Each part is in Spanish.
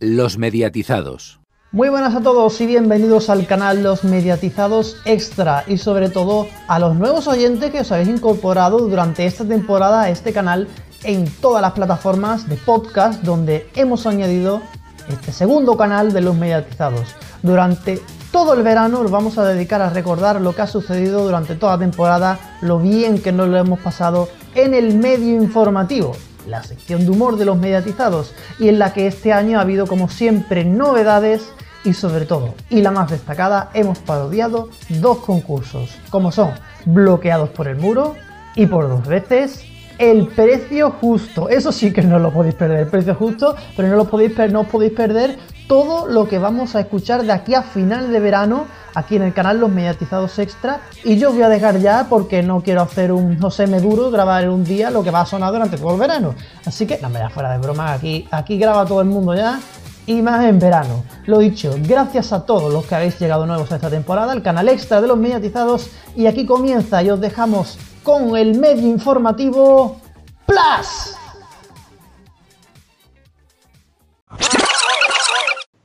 Los mediatizados. Muy buenas a todos y bienvenidos al canal Los Mediatizados Extra y sobre todo a los nuevos oyentes que os habéis incorporado durante esta temporada a este canal en todas las plataformas de podcast donde hemos añadido este segundo canal de Los Mediatizados. Durante todo el verano nos vamos a dedicar a recordar lo que ha sucedido durante toda la temporada, lo bien que nos lo hemos pasado en el medio informativo la sección de humor de los mediatizados y en la que este año ha habido como siempre novedades y sobre todo, y la más destacada, hemos parodiado dos concursos, como son Bloqueados por el Muro y por dos veces el precio justo. Eso sí que no lo podéis perder, el precio justo, pero no, lo podéis, no os podéis perder todo lo que vamos a escuchar de aquí a final de verano aquí en el canal Los Mediatizados Extra. Y yo voy a dejar ya porque no quiero hacer un José Meduro, grabar un día lo que va a sonar durante todo el verano. Así que, no me da fuera de broma, aquí, aquí graba todo el mundo ya. Y más en verano. Lo dicho, gracias a todos los que habéis llegado nuevos a esta temporada, el canal extra de los mediatizados. Y aquí comienza y os dejamos con el medio informativo Plus.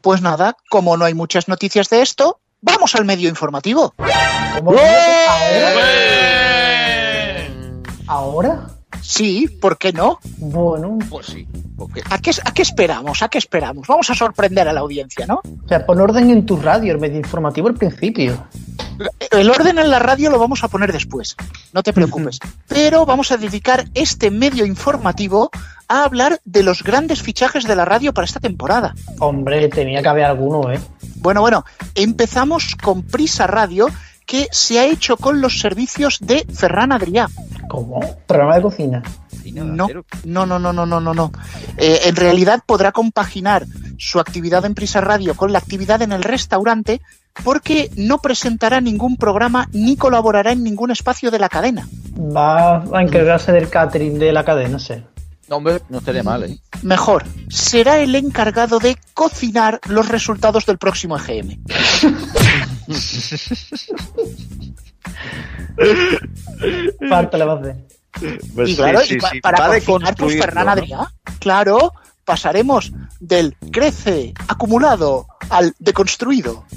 Pues nada, como no hay muchas noticias de esto, vamos al medio informativo. ¿Cómo ¿Ahora? ¿Ahora? Sí, ¿por qué no? Bueno, Pues sí. ¿A qué, ¿A qué esperamos? ¿A qué esperamos? Vamos a sorprender a la audiencia, ¿no? o sea, pon orden en tu radio, el medio informativo al principio. El orden en la radio lo vamos a poner después, no te preocupes. Pero vamos a dedicar este medio informativo a hablar de los grandes fichajes de la radio para esta temporada. Hombre, tenía que haber alguno, ¿eh? Bueno, bueno, empezamos con Prisa Radio, que se ha hecho con los servicios de Ferran Adrià. ¿Cómo? Programa de cocina. No, no, no, no, no, no, no, no. Eh, en realidad podrá compaginar su actividad en Prisa Radio con la actividad en el restaurante porque no presentará ningún programa ni colaborará en ningún espacio de la cadena. Va a encargarse del catering de la cadena, sé. No, hombre, no estaría mal, ¿eh? Mejor, será el encargado de cocinar los resultados del próximo EGM. Falta le va a hacer. y claro, y para cocinar, pues Ferran Adrià, claro, pasaremos del crece acumulado al deconstruido.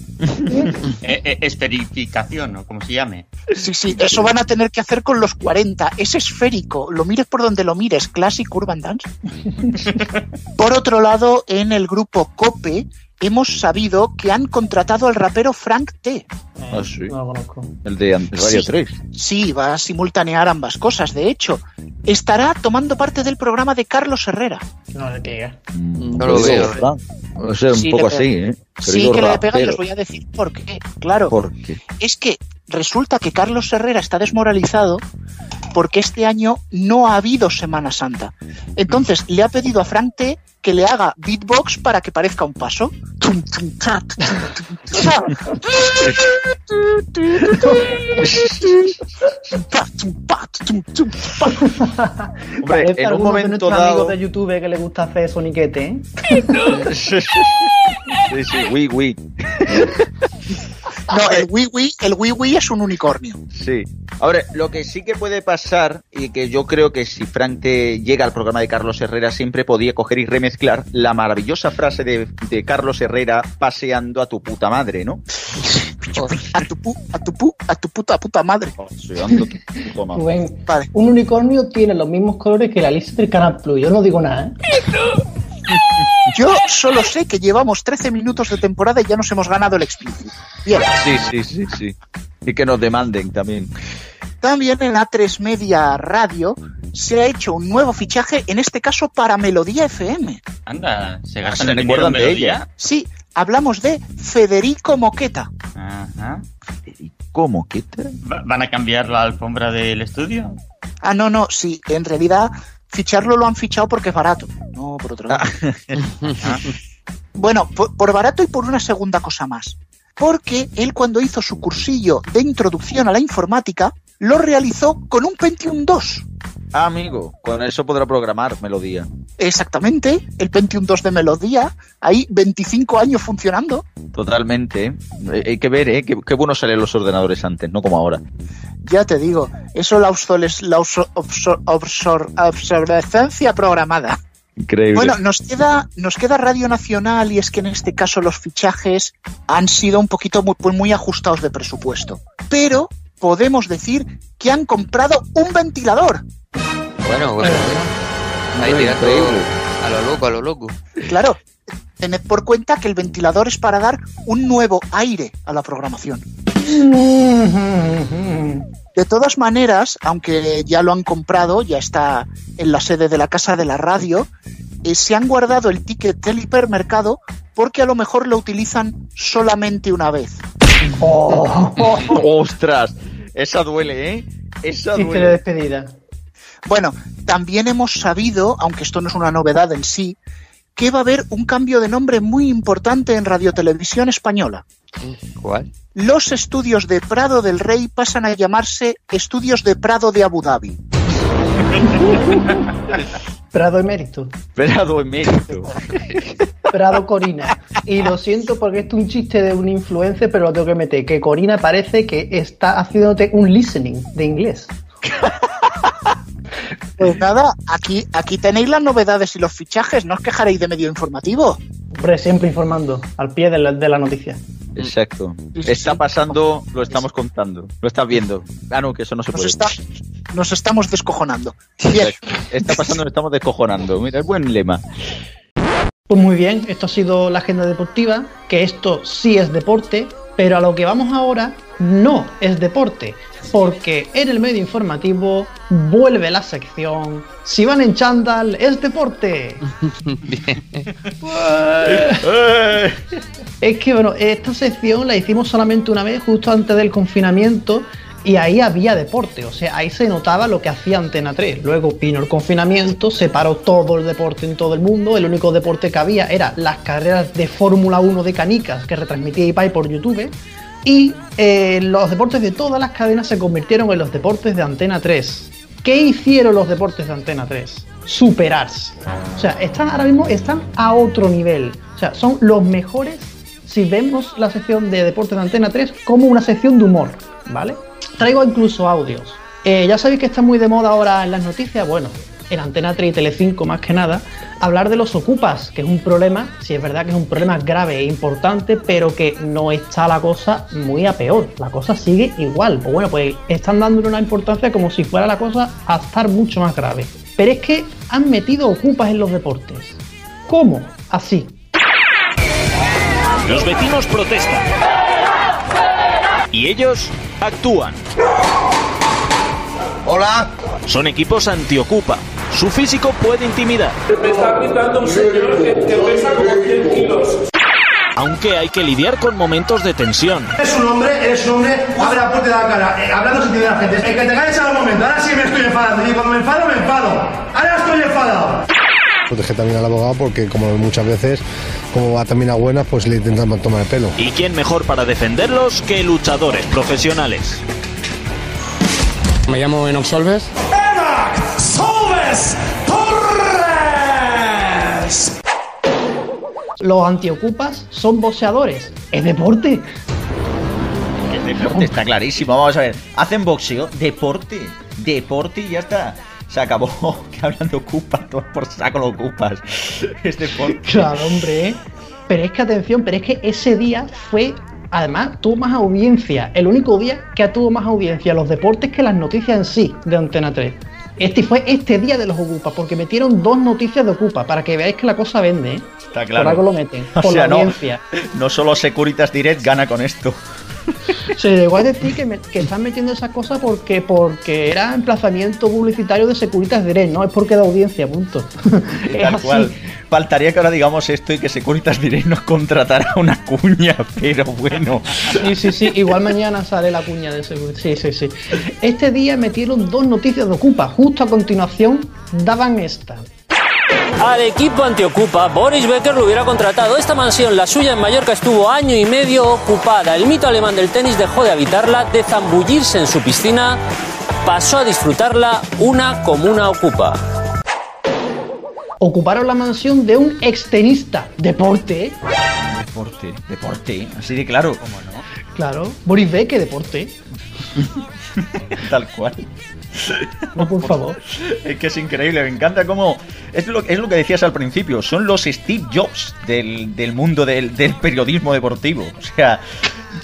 Eh, eh, esferificación, o como se llame. Sí, sí, eso van a tener que hacer con los 40. Es esférico, lo mires por donde lo mires, Classic Urban Dance. Por otro lado, en el grupo Cope hemos sabido que han contratado al rapero Frank T. Ah, sí. No lo conozco. El de antes, Radio Sí. 3. Sí, va a simultanear ambas cosas, de hecho. Estará tomando parte del programa de Carlos Herrera. No le pega. No lo veo, O sea, un Sí, poco así, ¿eh? Sí, que le pega y os voy a decir por qué. Claro, Porque es que resulta que Carlos Herrera está desmoralizado porque este año no ha habido Semana Santa. Entonces le ha pedido a Frank T que le haga beatbox para que parezca un paso. Hombre, en un de momento nuestros dado. amigos de YouTube que le gusta hacer soniquete, ¿eh? sí, sí, oui, oui. No, el wii wii, el wii wii es un unicornio. Sí. Ahora, lo que sí que puede pasar, y que yo creo que si Frank te llega al programa de Carlos Herrera, siempre podía coger y remezclar la maravillosa frase de, de Carlos Herrera paseando a tu puta madre, ¿no? A tu pu, a tu pu, a tu puta puta madre. Paseando a tu puta madre. Un unicornio tiene los mismos colores que la lista del Canal Plus. Yo no digo nada, ¿eh? Yo solo sé que llevamos 13 minutos de temporada y ya nos hemos ganado el explícito. Bien. Sí, sí, sí, sí. Y que nos demanden también. También en A3 Media Radio se ha hecho un nuevo fichaje, en este caso para Melodía FM. Anda, se ¿Se gastan el dinero en de melodía. Sí, hablamos de Federico Moqueta. Ajá. ¿Cómo? ¿Qué te... Va- ¿Van a cambiar la alfombra del estudio? Ah, no, no, sí, en realidad ficharlo lo han fichado porque es barato, no por otro lado. Ah, Bueno, por, por barato y por una segunda cosa más. Porque él cuando hizo su cursillo de introducción a la informática, lo realizó con un Pentium 2. Ah, amigo, con eso podrá programar melodía. Exactamente, el Pentium 2 de Melodía, ahí 25 años funcionando. Totalmente. ¿eh? Eh, Hay que ver, ¿eh? Qué, qué bueno salían los ordenadores antes, no como ahora. Ya te digo, eso la, la obsolescencia programada. Increíble. Bueno, nos queda, nos queda Radio Nacional y es que en este caso los fichajes han sido un poquito muy, pues muy ajustados de presupuesto. Pero podemos decir que han comprado un ventilador. Bueno, bueno, bueno. Ahí tirando Increíble. a lo loco, a lo loco. Claro, tened por cuenta que el ventilador es para dar un nuevo aire a la programación. De todas maneras, aunque ya lo han comprado, ya está en la sede de la Casa de la Radio, eh, se han guardado el ticket del hipermercado porque a lo mejor lo utilizan solamente una vez. Oh, ¡Ostras! Esa duele, ¿eh? Esa chiste de duele. despedida. Bueno, también hemos sabido, aunque esto no es una novedad en sí, que va a haber un cambio de nombre muy importante en Radiotelevisión Española. ¿Cuál? Los estudios de Prado del Rey pasan a llamarse Estudios de Prado de Abu Dhabi. Prado emérito. Esperado emérito. Prado Corina. Y lo siento porque esto es un chiste de un influencer, pero lo tengo que meter. Que Corina parece que está haciéndote un listening de inglés. Pues nada, aquí, aquí tenéis las novedades y los fichajes, no os quejaréis de medio informativo. Hombre, siempre informando, al pie de la, de la noticia. Exacto. Está pasando, lo estamos contando. Lo estás viendo. Ah, no, que eso no se Nos, puede. está, nos estamos descojonando. Bien. Está pasando, lo estamos descojonando. Mira, es buen lema. Pues muy bien, esto ha sido la agenda deportiva, que esto sí es deporte, pero a lo que vamos ahora no es deporte, porque en el medio informativo vuelve la sección Si van en chándal es deporte. Es que bueno, esta sección la hicimos solamente una vez, justo antes del confinamiento, y ahí había deporte, o sea, ahí se notaba lo que hacía Antena 3. Luego vino el confinamiento, se paró todo el deporte en todo el mundo, el único deporte que había era las carreras de Fórmula 1 de canicas que retransmitía IPAI por YouTube. Y eh, los deportes de todas las cadenas se convirtieron en los deportes de Antena 3. ¿Qué hicieron los deportes de Antena 3? Superarse. O sea, están ahora mismo están a otro nivel. O sea, son los mejores si vemos la sección de deportes de Antena 3 como una sección de humor, ¿vale? Traigo incluso audios. Eh, ya sabéis que está muy de moda ahora en las noticias, bueno, en Antena 3 y Telecinco más que nada, hablar de los ocupas, que es un problema, si es verdad que es un problema grave e importante, pero que no está la cosa muy a peor, la cosa sigue igual. Pues bueno, pues están dándole una importancia como si fuera la cosa a estar mucho más grave. Pero es que han metido ocupas en los deportes. ¿Cómo? Así. Los vecinos protestan. Y ellos actúan. Hola. Son equipos antiocupa. Su físico puede intimidar. Me está gritando un señor que, que pesa como 100 kilos. Aunque hay que lidiar con momentos de tensión. Eres un hombre, eres un hombre, abre la puerta de la cara, eh, hablando sin de la gente. El que te calles al momento, ahora sí me estoy enfadando. Y cuando me enfado, me enfado. Ahora estoy enfadado. Protege también al abogado porque como muchas veces, como va también a buenas, pues le intentan tomar el pelo. ¿Y quién mejor para defenderlos que luchadores profesionales? Me llamo Enox Solves. ¡Solves Torres! Los antiocupas son boxeadores. Es deporte. El deporte está clarísimo. Vamos a ver. Hacen boxeo, deporte. Deporte y ya está. Se acabó. Que hablando ocupas, todos por saco lo ocupas. Es deporte. Claro, hombre. Pero es que atención, pero es que ese día fue. Además, tuvo más audiencia. El único día que tuvo más audiencia los deportes que las noticias en sí de Antena 3. Este fue este día de los Ocupas, porque metieron dos noticias de Ocupa, para que veáis que la cosa vende, ¿eh? Está Por algo lo meten, O por sea, la no, audiencia. no solo Securitas Direct gana con esto. Se llegó a decir que, me- que están metiendo esas cosas porque, porque era emplazamiento publicitario de Securitas Direct, no es porque da audiencia, punto. Tal cual. Faltaría que ahora digamos esto y que Securitas Direct nos contratara una cuña, pero bueno. Sí, sí, sí. Igual mañana sale la cuña de seguro. Sí, sí, sí. Este día metieron dos noticias de Ocupa. Justo a continuación daban esta. Al equipo antiocupa, Boris Becker lo hubiera contratado. Esta mansión, la suya en Mallorca, estuvo año y medio ocupada. El mito alemán del tenis dejó de habitarla, de zambullirse en su piscina, pasó a disfrutarla una comuna ocupa. Ocuparon la mansión de un extenista. Deporte, ¿eh? Deporte, deporte. Así de claro. ¿Cómo no? Claro. Boris Becker, deporte. Tal cual. No, por favor. Es que es increíble, me encanta cómo... Es lo, es lo que decías al principio, son los Steve Jobs del, del mundo del, del periodismo deportivo. O sea,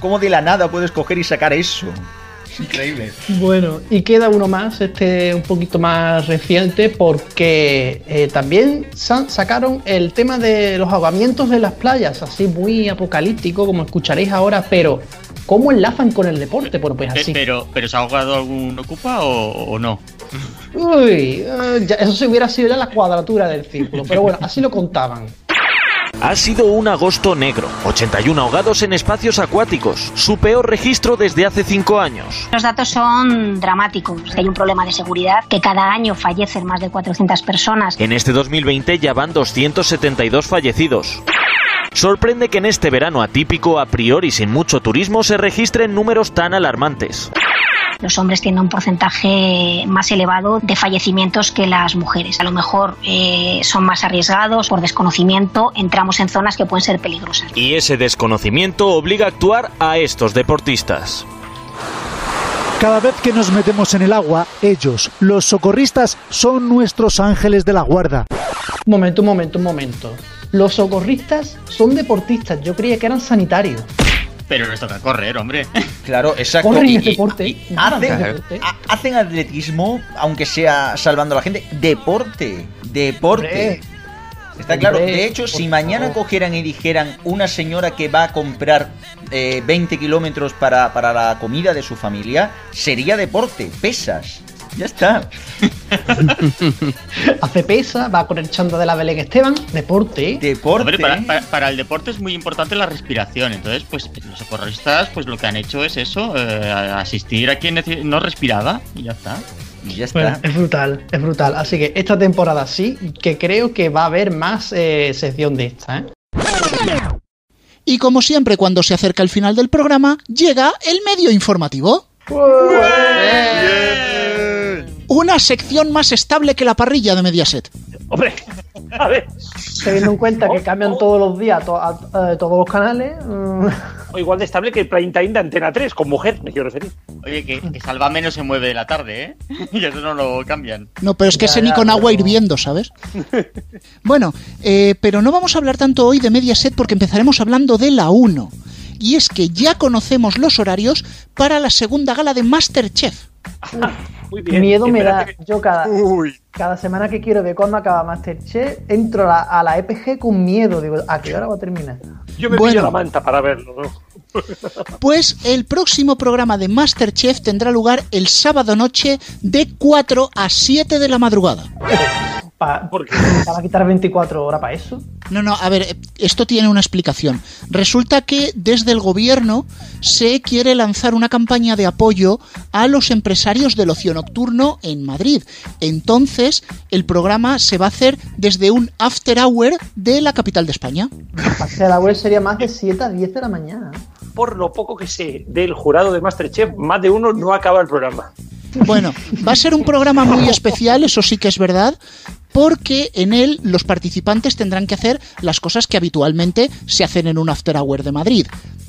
cómo de la nada puedes coger y sacar eso. Increíble. Bueno, y queda uno más, este un poquito más reciente, porque eh, también sa- sacaron el tema de los ahogamientos de las playas, así muy apocalíptico, como escucharéis ahora, pero ¿cómo enlazan con el deporte? Bueno, pues Pe- así. Pero, pero ¿se ha ahogado algún ocupa o, o no? Uy, eh, ya- eso se hubiera sido ya la cuadratura del círculo, pero bueno, así lo contaban. Ha sido un agosto negro. 81 ahogados en espacios acuáticos. Su peor registro desde hace 5 años. Los datos son dramáticos. Hay un problema de seguridad, que cada año fallecen más de 400 personas. En este 2020 ya van 272 fallecidos. Sorprende que en este verano atípico, a priori sin mucho turismo, se registren números tan alarmantes. Los hombres tienen un porcentaje más elevado de fallecimientos que las mujeres. A lo mejor eh, son más arriesgados por desconocimiento, entramos en zonas que pueden ser peligrosas. Y ese desconocimiento obliga a actuar a estos deportistas. Cada vez que nos metemos en el agua, ellos, los socorristas, son nuestros ángeles de la guarda. Un momento, un momento, un momento. Los socorristas son deportistas, yo creía que eran sanitarios. Pero les toca correr, hombre. Claro, exacto. Corren y- deporte. y hacen, ha- hacen atletismo, aunque sea salvando a la gente. Deporte. Deporte. Hombre. Está claro. Hombre, De hecho, si mañana favor. cogieran y dijeran una señora que va a comprar eh, 20 kilómetros para, para la comida de su familia, sería deporte. Pesas. Ya está. Hace pesa, va con el chanda de la Belén Esteban, deporte. Deporte. Hombre, para, para- para el deporte es muy importante la respiración. Entonces, pues los socorristas, pues lo que han hecho es eso, eh, asistir a quien no respiraba y ya está. Y ya Bueno, es brutal, es brutal. Así que esta temporada sí, que creo que va a haber más eh, sección de esta, ¿eh? Y como siempre, cuando se acerca el final del programa, llega el medio informativo. Una sección más estable que la parrilla de Mediaset. Hombre, a ver. Teniendo en cuenta que cambian todos los días to- a- eh, todos los canales. mm, O igual de estable que el prime time de Antena 3, con mujer, me quiero referir. Oye, que, que Sálvame no se mueve de la tarde, ¿eh? Y eso no lo cambian. No, pero es que Ya, ese ni ya, con agua pero- hirviendo, ¿sabes? bueno, eh, pero no vamos a hablar tanto hoy de Mediaset porque empezaremos hablando de la 1. Y es que ya conocemos los horarios para la segunda gala de Masterchef. Muy Miedo me da. Yo cada, cada semana que quiero ver cuándo acaba Masterchef, entro a la, a la EPG con miedo. Digo, ¿a qué hora va a terminar? Yo me Bueno. pillo la manta para verlo, ¿no? Pues el próximo programa de Masterchef tendrá lugar el sábado noche de 4 a 7 de la madrugada. Pa- ¿Para quitar 24 horas para eso? No, no, a ver, eh, esto tiene una explicación. Resulta que desde el gobierno se quiere lanzar una campaña de apoyo a los empresarios del ocio nocturno en Madrid. Entonces, el programa se va a hacer desde un after hour de la capital de España. La web sería más de 7 a 10 de la mañana. Por lo poco que sé del jurado de Masterchef, más de uno no acaba el programa. Bueno, va a ser un programa muy especial, eso sí que es verdad, porque en él los participantes tendrán que hacer las cosas que habitualmente se hacen en un after hour de Madrid.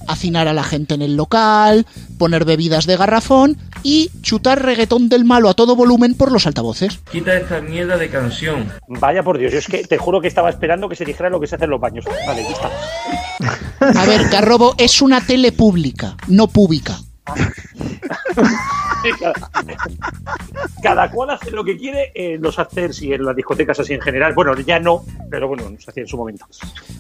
Hacinar a la gente en el local, poner bebidas de garrafón y chutar reggaetón del malo a todo volumen por los altavoces. Quita esta mierda de canción. Vaya por Dios, yo es que te juro que estaba esperando que se dijera lo que se hace en los baños. Vale, ya está. A ver, Garrobo es una tele pública, no pública. cada, cual hace lo que quiere en los afters y en las discotecas así en general. Bueno, ya no, pero bueno, se hacía en su momento.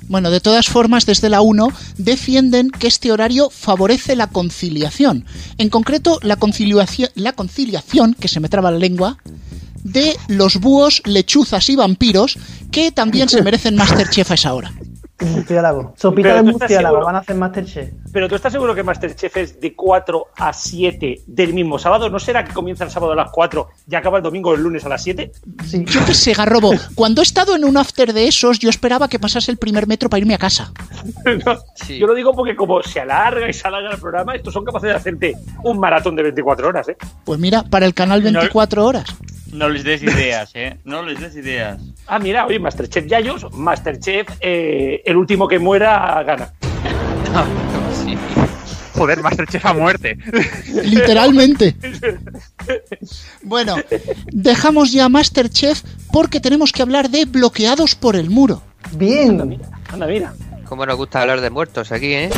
Bueno, de todas formas, desde la 1 defienden que este horario favorece la conciliación. En concreto, la conciliación, la conciliación, que se me traba la lengua, de los búhos, lechuzas y vampiros, que también se merecen Masterchef a esa hora. Murciélago. Sopita Pero de murciélago, seguro- van a hacer Masterchef. Pero tú estás seguro que Masterchef es de 4 a 7 del mismo sábado. ¿No será que comienza el sábado a las 4 y acaba el domingo o el lunes a las 7? Yo qué sé, Garrobo, cuando he estado en un after de esos, yo esperaba que pasase el primer metro para irme a casa. Yo lo digo porque como se alarga y se alarga el programa, estos son capaces de hacerte un maratón de 24 horas, ¿eh? Pues mira, para el canal 24 horas. No les des ideas, ¿eh? No les des ideas. Ah, mira, oye, Masterchef Yayos, Masterchef, eh, el último que muera gana. Joder, Masterchef a muerte. Literalmente. Bueno, dejamos ya Masterchef porque tenemos que hablar de bloqueados por el muro. Bien. Anda, mira. Cómo nos gusta hablar de muertos aquí, ¿eh?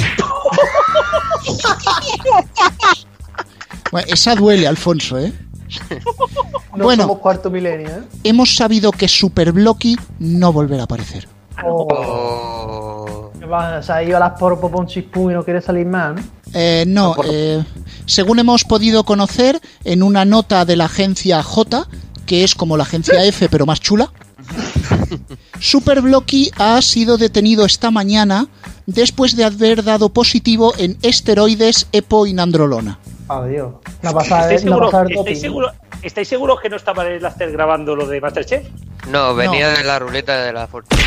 Bueno, esa duele, Alfonso, ¿eh? No Bueno. somos cuarto milenio, ¿eh? Hemos sabido que Superblocky no volverá a aparecer. Oh. ¿Qué pasa? Se ha ido a las por por un chispú y no quiere salir más, ¿no? Eh, no, eh, según hemos podido conocer en una nota de la agencia J, que es como la agencia F pero más chula, Superblocky ha sido detenido esta mañana después de haber dado positivo en esteroides epo y nandrolona. Adiós. Una pasada, ¿Estáis, una pasada seguro- ¿Estáis seguros que no estaba en el after grabando lo de Masterchef? No, venía de la ruleta de la fortuna.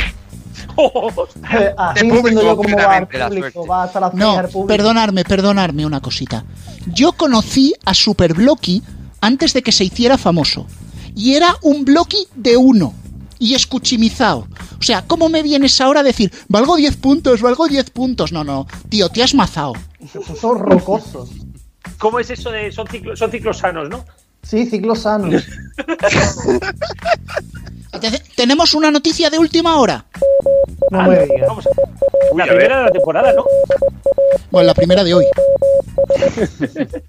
Así público, entiendo yo cómo va el público. Va hasta No, público. perdonarme, perdonarme una cosita. Yo conocí a Superblocky antes de que se hiciera famoso. Y era un Blocky de uno. Y escuchimizado. O sea, ¿cómo me vienes ahora a decir, valgo 10 puntos, valgo 10 puntos? No, no, tío, te has mazado. Se puso rocoso. ¿Cómo es eso de son, ciclo- son ciclos sanos, no? Sí, ciclos sanos. Te- Tenemos una noticia de última hora. No me digas. Vamos a- La primera de la temporada, ¿no? Bueno, la primera de hoy.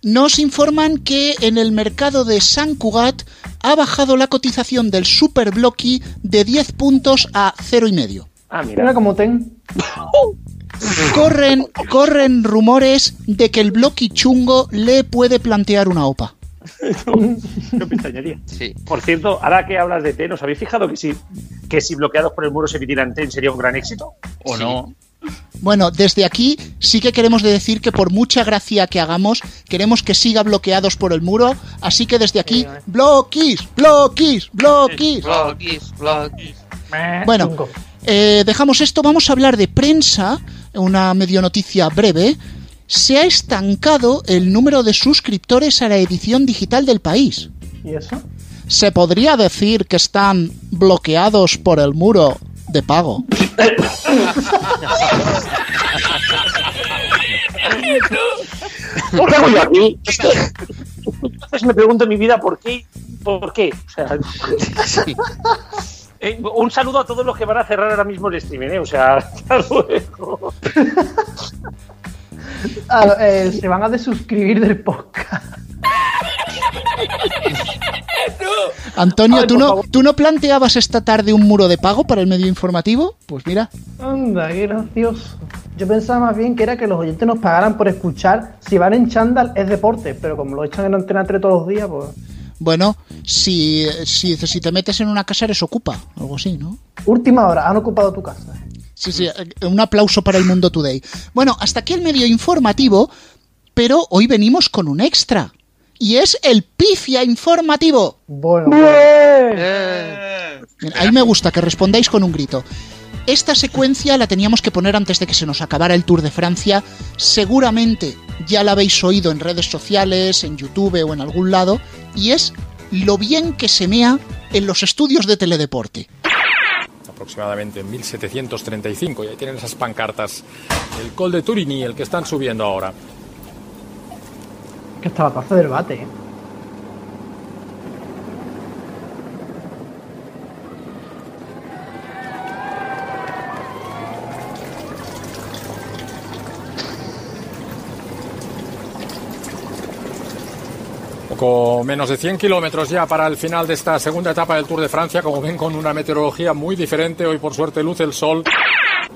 Nos informan que en el mercado de San Cugat ha bajado la cotización del Super Blocky de 10 puntos a 0,5. Ah, Mira como ten. Corren, corren rumores de que el Blocky chungo le puede plantear una OPA. Sí. Por cierto, ahora que hablas de TEN, ¿os habéis fijado que si, que si bloqueados por el muro se emitieran TEN sería un gran éxito? ¿O no? Bueno, desde aquí sí que queremos decir que por mucha gracia que hagamos, queremos que siga bloqueados por el muro, así que desde aquí, bloquis, bloquis, bloquis. Bloquis, bloquis. Bueno, eh, dejamos esto, vamos a hablar de prensa, una medio noticia breve. Se ha estancado el número de suscriptores a la edición digital del país. ¿Y eso? Se podría decir que están bloqueados por el muro de pago. ¿Por qué hago yo aquí? Es que entonces me pregunto en mi vida por qué, por qué. O sea, eh, un saludo a todos los que van a cerrar ahora mismo el streaming, ¿eh? O sea, hasta luego. Ah, eh, se van a desuscribir del podcast. Antonio, ¿tú no, ¿tú no planteabas esta tarde un muro de pago para el medio informativo? Pues mira, Anda, qué gracioso. Yo pensaba más bien que era que los oyentes nos pagaran por escuchar. Si van en chándal es deporte, pero como lo echan en Antena 3 todos los días, pues. Bueno, si, si, si te metes en una casa eres ocupa, algo así, ¿no? Última hora, han ocupado tu casa. Sí, sí, eh, un aplauso para el Mundo Today. Bueno, hasta aquí el medio informativo, pero hoy venimos con un extra. Y es el pifia informativo. Bueno, Bien, Ahí me gusta que respondáis con un grito. Esta secuencia la teníamos que poner antes de que se nos acabara el Tour de Francia. Seguramente ya la habéis oído en redes sociales, en YouTube o en algún lado. Y es lo bien que se mea en los estudios de teledeporte. aproximadamente en 1735 y ahí tienen esas pancartas. El Col de Turini, el que están subiendo ahora. que está la taza del bate, ¿eh? Poco menos de 100 kilómetros ya para el final de esta segunda etapa del Tour de Francia, como ven con una meteorología muy diferente. Hoy por suerte luce el sol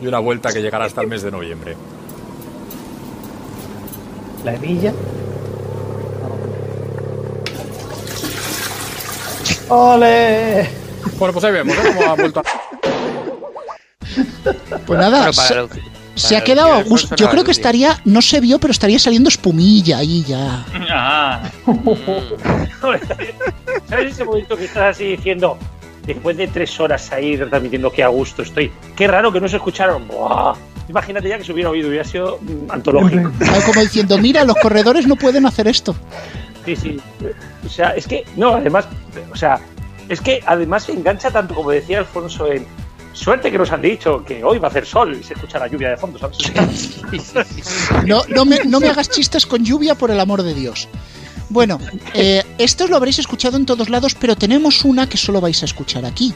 y una vuelta que llegará hasta el mes de noviembre. La hebilla. ¡Ole! Bueno, pues ahí vemos ¿eh? cómo ha vuelto a... Pues nada, Bueno, para se, ha quedado a gusto. Yo creo que estaría, no se vio, pero estaría saliendo espumilla ahí ya. Ah, ¿Sabes ese momento que estás así diciendo, después de tres horas ahí transmitiendo qué a gusto estoy? Qué raro que no se escucharon. Buah. Imagínate ya que se hubiera oído, hubiera sido antológico. Como diciendo, mira, los corredores no pueden hacer esto. Sí, sí. O sea, es que, no, además, o sea, es que además se engancha tanto, como decía Alfonso, en Suerte que nos han dicho que hoy va a hacer sol y se escucha la lluvia de fondo, ¿sabes? No, no, me, no me hagas chistes con lluvia, por el amor de Dios. Bueno, eh, esto lo habréis escuchado en todos lados, pero tenemos una que solo vais a escuchar aquí.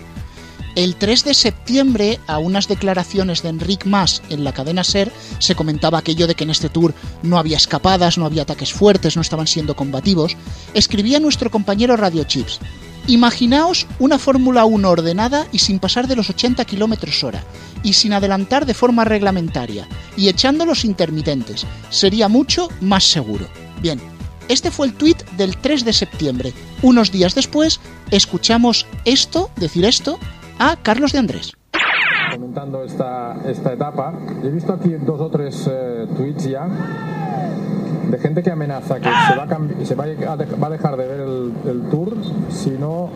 El 3 de septiembre, a unas declaraciones de Enric Mas en la cadena Ser, se comentaba aquello de que en este tour no había escapadas, no había ataques fuertes, no estaban siendo combativos. Escribía nuestro compañero Radio Chips. Imaginaos una Fórmula 1 ordenada y sin pasar de los 80 km hora, y sin adelantar de forma reglamentaria, y echando los intermitentes. Sería mucho más seguro. Bien, este fue el tuit del 3 de septiembre. Unos días después, escuchamos esto, decir esto, a Carlos de Andrés. Comentando esta, esta etapa, he visto aquí dos o tres eh, tweets ya de gente que amenaza que se va a, se va a, de- va a dejar de ver el, el tour si no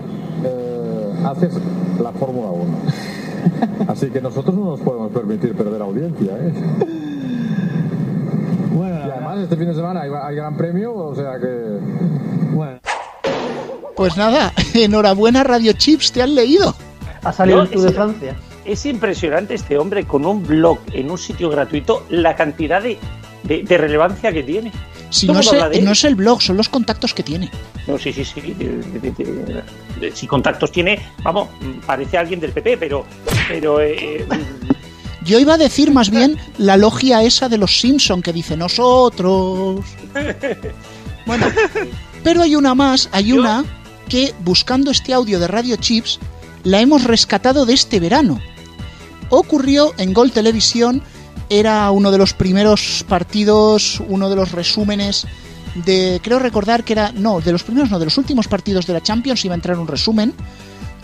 eh, haces la Fórmula 1. Así que nosotros no nos podemos permitir perder audiencia. ¿eh? y además este fin de semana hay, hay gran premio, o sea que... Pues nada, enhorabuena Radio Chips, te han leído. Ha salido No, el Tour de Francia. Es impresionante este hombre con un blog en un sitio gratuito, la cantidad de, de- de relevancia que tiene. Si no es, el, él. no es el blog, son los contactos que tiene. No, sí, sí, sí. de- si contactos tiene, vamos, parece alguien del PP, pero. pero eh, Yo iba a decir más bien la logia esa de los Simpson que dice nosotros. Bueno, pero hay una más, hay una que buscando este audio de Radio Chips la hemos rescatado de este verano. Ocurrió en Gol Televisión, era uno de los primeros partidos, uno de los resúmenes de, creo recordar que era, no, de los primeros no, de los últimos partidos de la Champions iba a entrar un resumen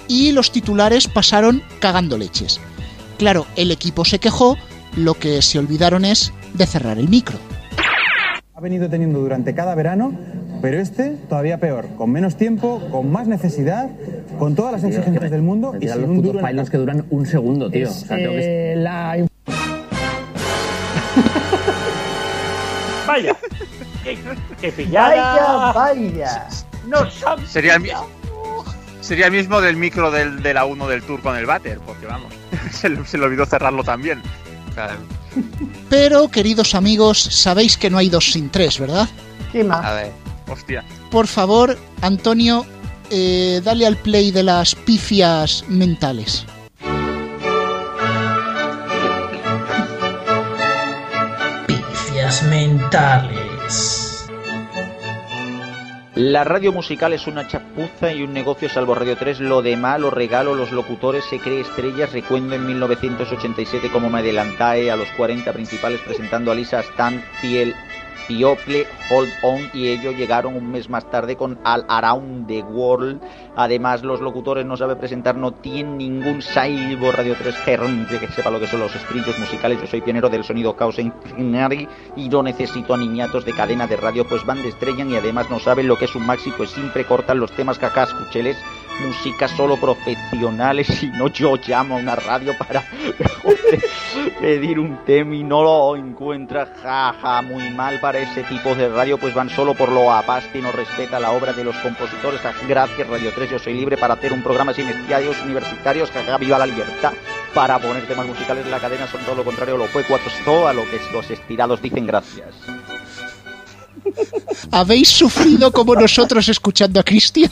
y los titulares pasaron cagando leches. Claro, el equipo se quejó, lo que se olvidaron es de cerrar el micro. Ha venido teniendo durante cada verano, pero este todavía peor, con menos tiempo, con más necesidad, con todas las exigencias del mundo y sin un duro en que duran un segundo, tío. Es, O sea, tengo que- eh, la vaya, que, que pillada. Vaya, vaya. Nos han Sería el, sería el mismo del micro del, de la 1 del Tour con el váter, porque vamos, se, le- se le olvidó cerrarlo también. Pero, queridos amigos, sabéis que no hay dos sin tres, ¿verdad? ¿Qué más? A ver. Hostia. Por favor, Antonio, eh, dale al play de las pifias mentales. Pifias mentales. La radio musical es una chapuza y un negocio salvo Radio 3. Lo demás, los regalos, los locutores, se cree estrellas. Recuerdo en 1987 como me adelantae a los 40 principales presentando a Lisa Stan, Fiel, Piople, Hold On y ellos llegaron un mes más tarde con All Around the World. Además, los locutores no sabe presentar, no tienen ningún salvo Radio 3 gerente que sepa lo que son los estrellos musicales. Yo soy pionero del sonido Caos en y no necesito a niñatos de cadena de radio, pues van de estrellan y además no saben lo que es un maxi, pues siempre cortan los temas que acá escucheles. Música solo profesionales y no yo llamo a una radio para pedir un tema y no lo encuentra, jaja, muy mal para ese tipo de radio, pues van solo por lo apaste y no respeta la obra de los compositores. Ja, Gracias Radio 3, yo soy libre para hacer un programa sin estudios universitarios, jaja, viva la libertad. Para poner temas musicales en la cadena son todo lo contrario, lo fue cuatro esto, a lo que los estirados dicen gracias. ¿Habéis sufrido como nosotros escuchando a Cristian?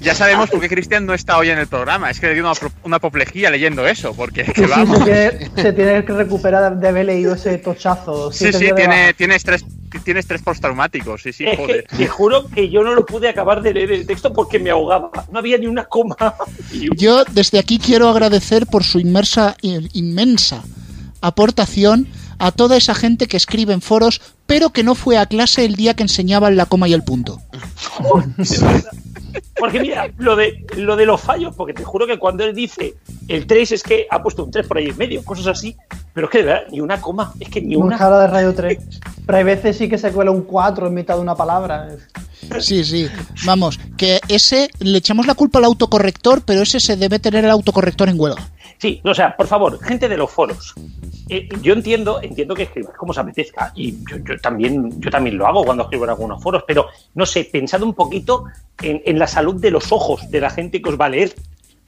Ya sabemos por qué Cristian no está hoy en el programa. Es que le dio una, una apoplejía leyendo eso, porque es que sí, vamos. se, tiene, se tiene que recuperar de haber leído ese tochazo. Sí, sí, tiene, tiene estrés, tiene estrés postraumático, sí, sí, Es que joder. te juro que yo no lo pude acabar de leer el texto porque me ahogaba. No había ni una coma. Yo desde aquí quiero agradecer por su inmersa, inmensa aportación a toda esa gente que escribe en foros, pero que no fue a clase el día que enseñaban la coma y el punto. Porque mira, lo de, lo de los fallos, porque te juro que cuando él dice el 3 es que ha puesto un 3 por ahí en medio, cosas así, pero es que de verdad, ni una coma, es que ni una. cara de Radio 3. Pero hay veces sí que se cuela un 4 en mitad de una palabra. Sí, sí. Vamos, que ese le echamos la culpa al autocorrector, pero ese se debe tener el autocorrector en huelga. Sí, o sea, por favor, gente de los foros. eh, yo entiendo, entiendo que escribas como os apetezca. Y yo, yo también, yo también lo hago cuando escribo en algunos foros, pero no sé, pensad un poquito en, en la salud de los ojos de la gente que os va a leer.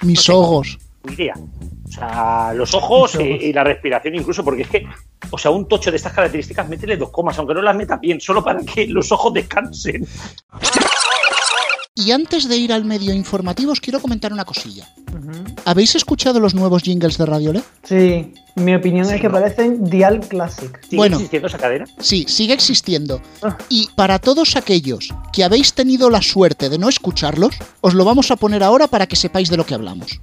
Mis ojos. Tu idea. O sea, los ojos eh, y la respiración incluso, porque es que, o sea, un tocho de estas características, métele dos comas, aunque no las meta bien, solo para que los ojos descansen. Y antes de ir al medio informativo, os quiero comentar una cosilla. ¿Habéis escuchado los nuevos jingles de Radiole? Sí, mi opinión es que parecen Dial Classic. ¿Sigue Bueno. existiendo esa cadena? Sí, sigue existiendo. Y para todos aquellos que habéis tenido la suerte de no escucharlos, os lo vamos a poner ahora para que sepáis de lo que hablamos.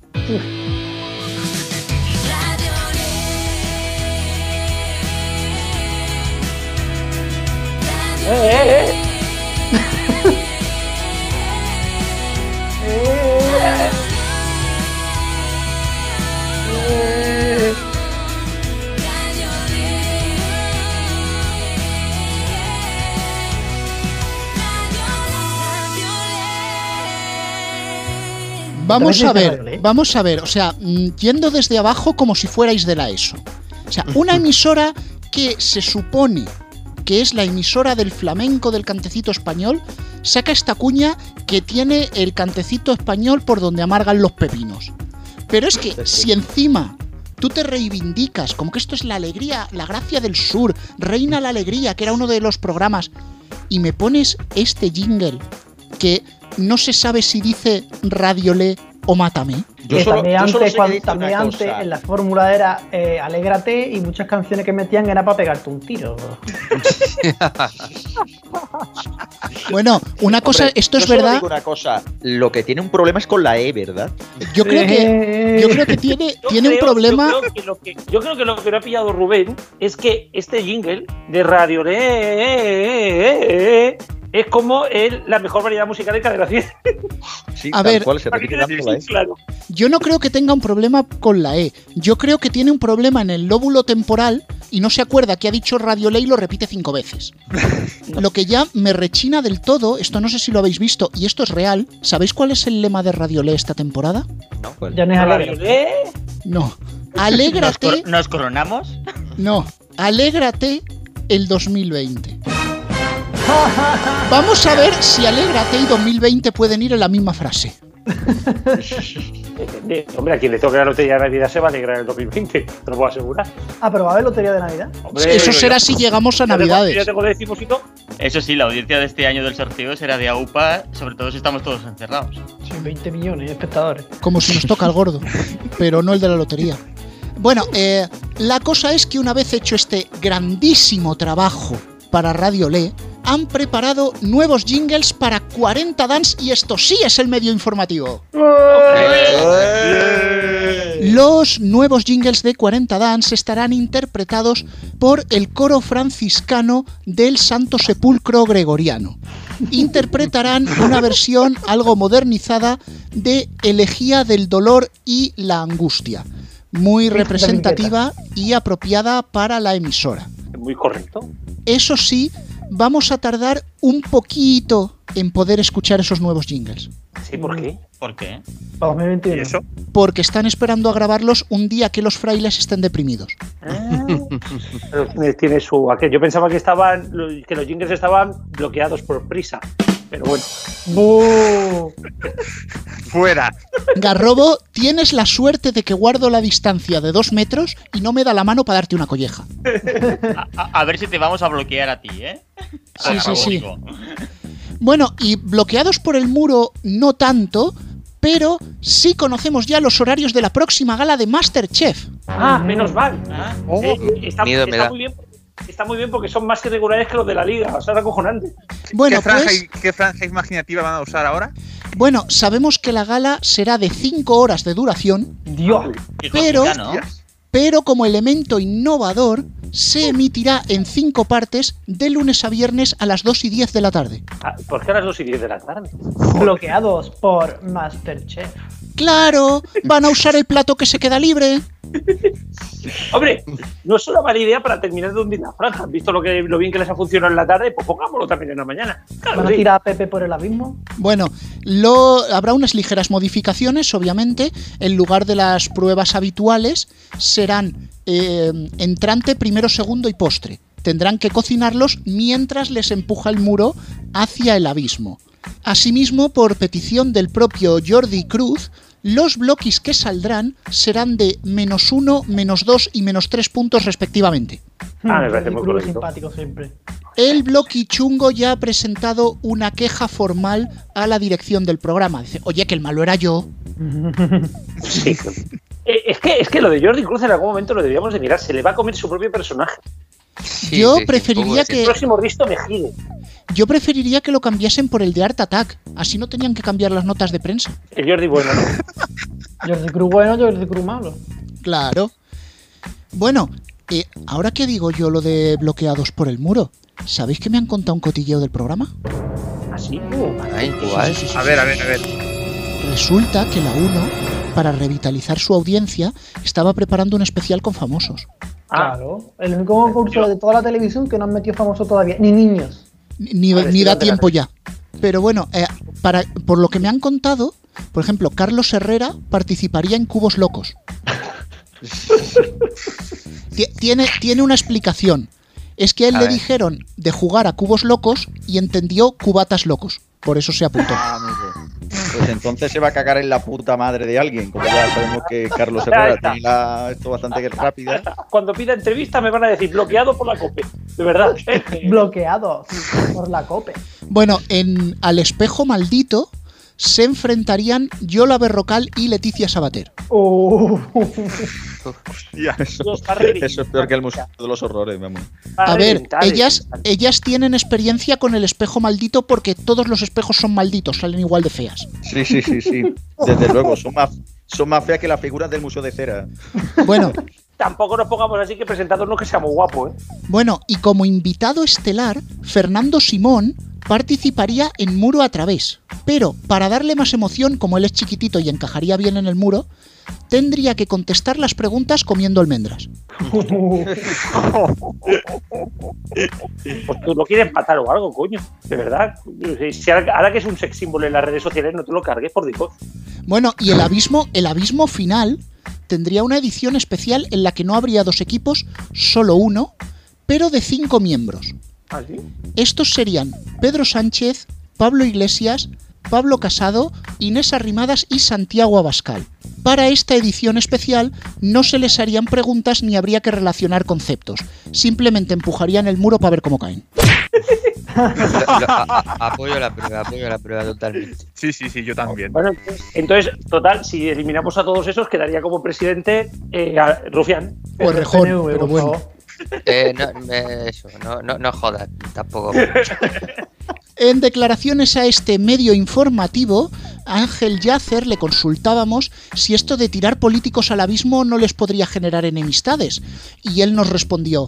Vamos a ver, vamos a ver, o sea, mm, yendo desde abajo como si fuerais de la ESO. O sea, una emisora que se supone que es la emisora del flamenco del cantecito español, saca esta cuña que tiene el cantecito español por donde amargan los pepinos. Pero es que si encima tú te reivindicas como que esto es la alegría, la gracia del sur, reina la alegría, que era uno de los programas, y me pones este jingle que no se sabe si dice Radiolé o Mátame. también yo solo antes, sé que cuando- también antes en la fórmula era eh, Alégrate y muchas canciones que metían era para pegarte un tiro. Bueno, una cosa, Hombre, esto es yo solo verdad. digo una cosa, lo que tiene un problema es con la E, ¿verdad? Yo creo que yo creo que tiene, Yo tiene un problema. Yo creo, que lo que, yo creo que lo que no ha pillado Rubén es que este jingle de Radio Le es como el, la mejor variedad musical de cadena 100. Sí, A tal ver- cual, se repite tanto la E. claro. Yo no creo que tenga un problema con la E. Yo creo que tiene un problema en el lóbulo temporal y no se acuerda que ha dicho Radio Ley y lo repite cinco veces. Lo que ya me rechina del todo, esto no sé si lo habéis visto y esto es real. ¿Sabéis cuál es el lema de Radio Ley esta temporada? Ya no es Radio alegre. Le No. ¿Nos, Alégrate. cor- nos coronamos? No. Alégrate el 2020. Vamos a ver si Alégrate y 2020 pueden ir en la misma frase. Hombre, a quien le toque la lotería de Navidad se va a alegrar en el 2020, te lo puedo asegurar. Ah, pero va a haber lotería de Navidad. Hombre, Eso yo- será yo- si llegamos a ya tengo- Navidades. Ya tengo todo. Eso sí, la audiencia de este año del sorteo será de AUPA, sobre todo si estamos todos encerrados. Sí, 20 millones de espectadores. como si nos toca el gordo, pero no el de la lotería. Bueno, eh, la cosa es que una vez hecho este grandísimo trabajo para Radio Le, han preparado nuevos jingles para 40 Dance y esto sí es el medio informativo. Los nuevos jingles de 40 Dance estarán interpretados por el coro franciscano del Santo Sepulcro Gregoriano. Interpretarán una versión algo modernizada de Elegía del Dolor y la Angustia, muy representativa y apropiada para la emisora. Muy correcto. Eso sí, vamos a tardar un poquito en poder escuchar esos nuevos jingles. Sí, ¿por qué? ¿Por qué? Para 2021. ¿Y eso? Porque están esperando a grabarlos un día que los frailes estén deprimidos. Eh, Tiene su aquel. Yo pensaba que estaban que los jingles estaban bloqueados por prisa. Pero bueno. ¡Bu! Fuera. Garrobo, tienes la suerte de que guardo la distancia de dos metros y no me da la mano para darte una colleja. A, a- a ver si te vamos a bloquear a ti, ¿eh? Sí, sí, sí. digo. Bueno, y bloqueados por el muro no tanto, pero sí conocemos ya los horarios de la próxima gala de Masterchef. Ah, menos mal. Oh, Eh, está, miedo me está da. muy bien, está muy bien porque son más irregulares que los de la liga. O sea, es acojonante. Bueno, ¿Qué, franja, pues, ¿Qué franja imaginativa van a usar ahora? bueno, sabemos que la gala será de 5 horas de duración, Dios. Pero- pero como elemento innovador, se emitirá en 5 partes de lunes a viernes a las 2 y 10 de la tarde. Ah, ¿Por qué a las 2 y 10 de la tarde? Bloqueados por Masterchef. Claro, van a usar el plato que se queda libre. Hombre, no es una mala idea para terminar de hundir la franja. ¿Han visto lo, que, lo bien que les ha funcionado en la tarde? Pues pongámoslo también en la mañana. Claro, ¿Van a tirar a Pepe por el abismo? Bueno, lo, habrá unas ligeras modificaciones, obviamente. En lugar de las pruebas habituales, serán eh, entrante, primero, segundo y postre. Tendrán que cocinarlos mientras les empuja el muro hacia el abismo. Asimismo, por petición del propio Jordi Cruz, los bloquis que saldrán serán de menos 1, menos 2 y menos 3 puntos respectivamente. Ah, me parece El muy correcto. simpático siempre. El bloqui chungo ya ha presentado una queja formal a la dirección del programa. Dice, oye, que el malo era yo. Sí. Eh, es, que, es que lo de Jordi Cruz en algún momento lo debíamos de mirar. Se le va a comer su propio personaje. Yo preferiría que El próximo Risto me gire. yo preferiría que lo cambiasen por el de Art Attack. Así no tenían que cambiar las notas de prensa. El Jordi bueno, ¿no? Jordi Cruz bueno, Jordi Cruz malo. Claro. Bueno, eh, ahora que digo yo lo de bloqueados por el muro, ¿sabéis que me han contado un cotilleo del programa? ¿Así? Ay, igual. A ver, a ver, a ver. Resulta que la 1, para revitalizar su audiencia, estaba preparando un especial con famosos. Claro. El único concurso de toda la televisión que no han metido famoso todavía. Ni niños. Ni, da tiempo ya. Pero bueno, eh, para, por lo que me han contado, por ejemplo, Carlos Herrera participaría en Cubos Locos. Ti- tiene, tiene una explicación. Es que a él A le ver. dijeron de jugar a Cubos Locos y entendió Cubatas Locos. Por eso se apuntó. Ah. Pues entonces se va a cagar en la puta madre de alguien, como ya sabemos que Carlos Herrera tiene la, esto bastante rápida. Cuando pida entrevista me van a decir bloqueado por la COPE. De verdad. Bloqueado por la COPE. Bueno, en Al Espejo Maldito se enfrentarían Yola Berrocal y Leticia Sabater. Uh. Eso, eso es peor que el Museo de los Horrores, mi amor. A ver, ellas, ellas tienen experiencia con el espejo maldito porque todos los espejos son malditos, salen igual de feas. Sí, sí, sí, sí. Desde luego, son más, son más feas que las figuras del Museo de Cera. Bueno, Tampoco nos pongamos así que presentadornos que seamos guapos, ¿eh? bueno, y como invitado estelar, Fernando Simón participaría en Muro a través. Pero para darle más emoción, como él es chiquitito y encajaría bien en el muro, tendría que contestar las preguntas comiendo almendras. Pues tú lo quieres empatar o algo, coño. De verdad. Si ahora que es un sex símbolo en las redes sociales, no te lo cargues, por Dios. Bueno, y el abismo, el abismo final tendría una edición especial en la que no habría dos equipos, solo uno, pero de cinco miembros. ¿Así? Estos serían Pedro Sánchez, Pablo Iglesias, Pablo Casado, Inés Arrimadas y Santiago Abascal. Para esta edición especial no se les harían preguntas ni habría que relacionar conceptos. Simplemente empujarían el muro para ver cómo caen. Apoyo la prueba, apoyo la prueba totalmente. Sí, sí, sí, yo también. Bueno, entonces, total, si eliminamos a todos esos, quedaría como presidente eh, a- Rufián. O Errejón, pero bueno. Eh, no, eso, no, no, no jodas, tampoco. En declaraciones a este medio informativo, Ángel Yacer le consultábamos si esto de tirar políticos al abismo no les podría generar enemistades. Y él nos respondió,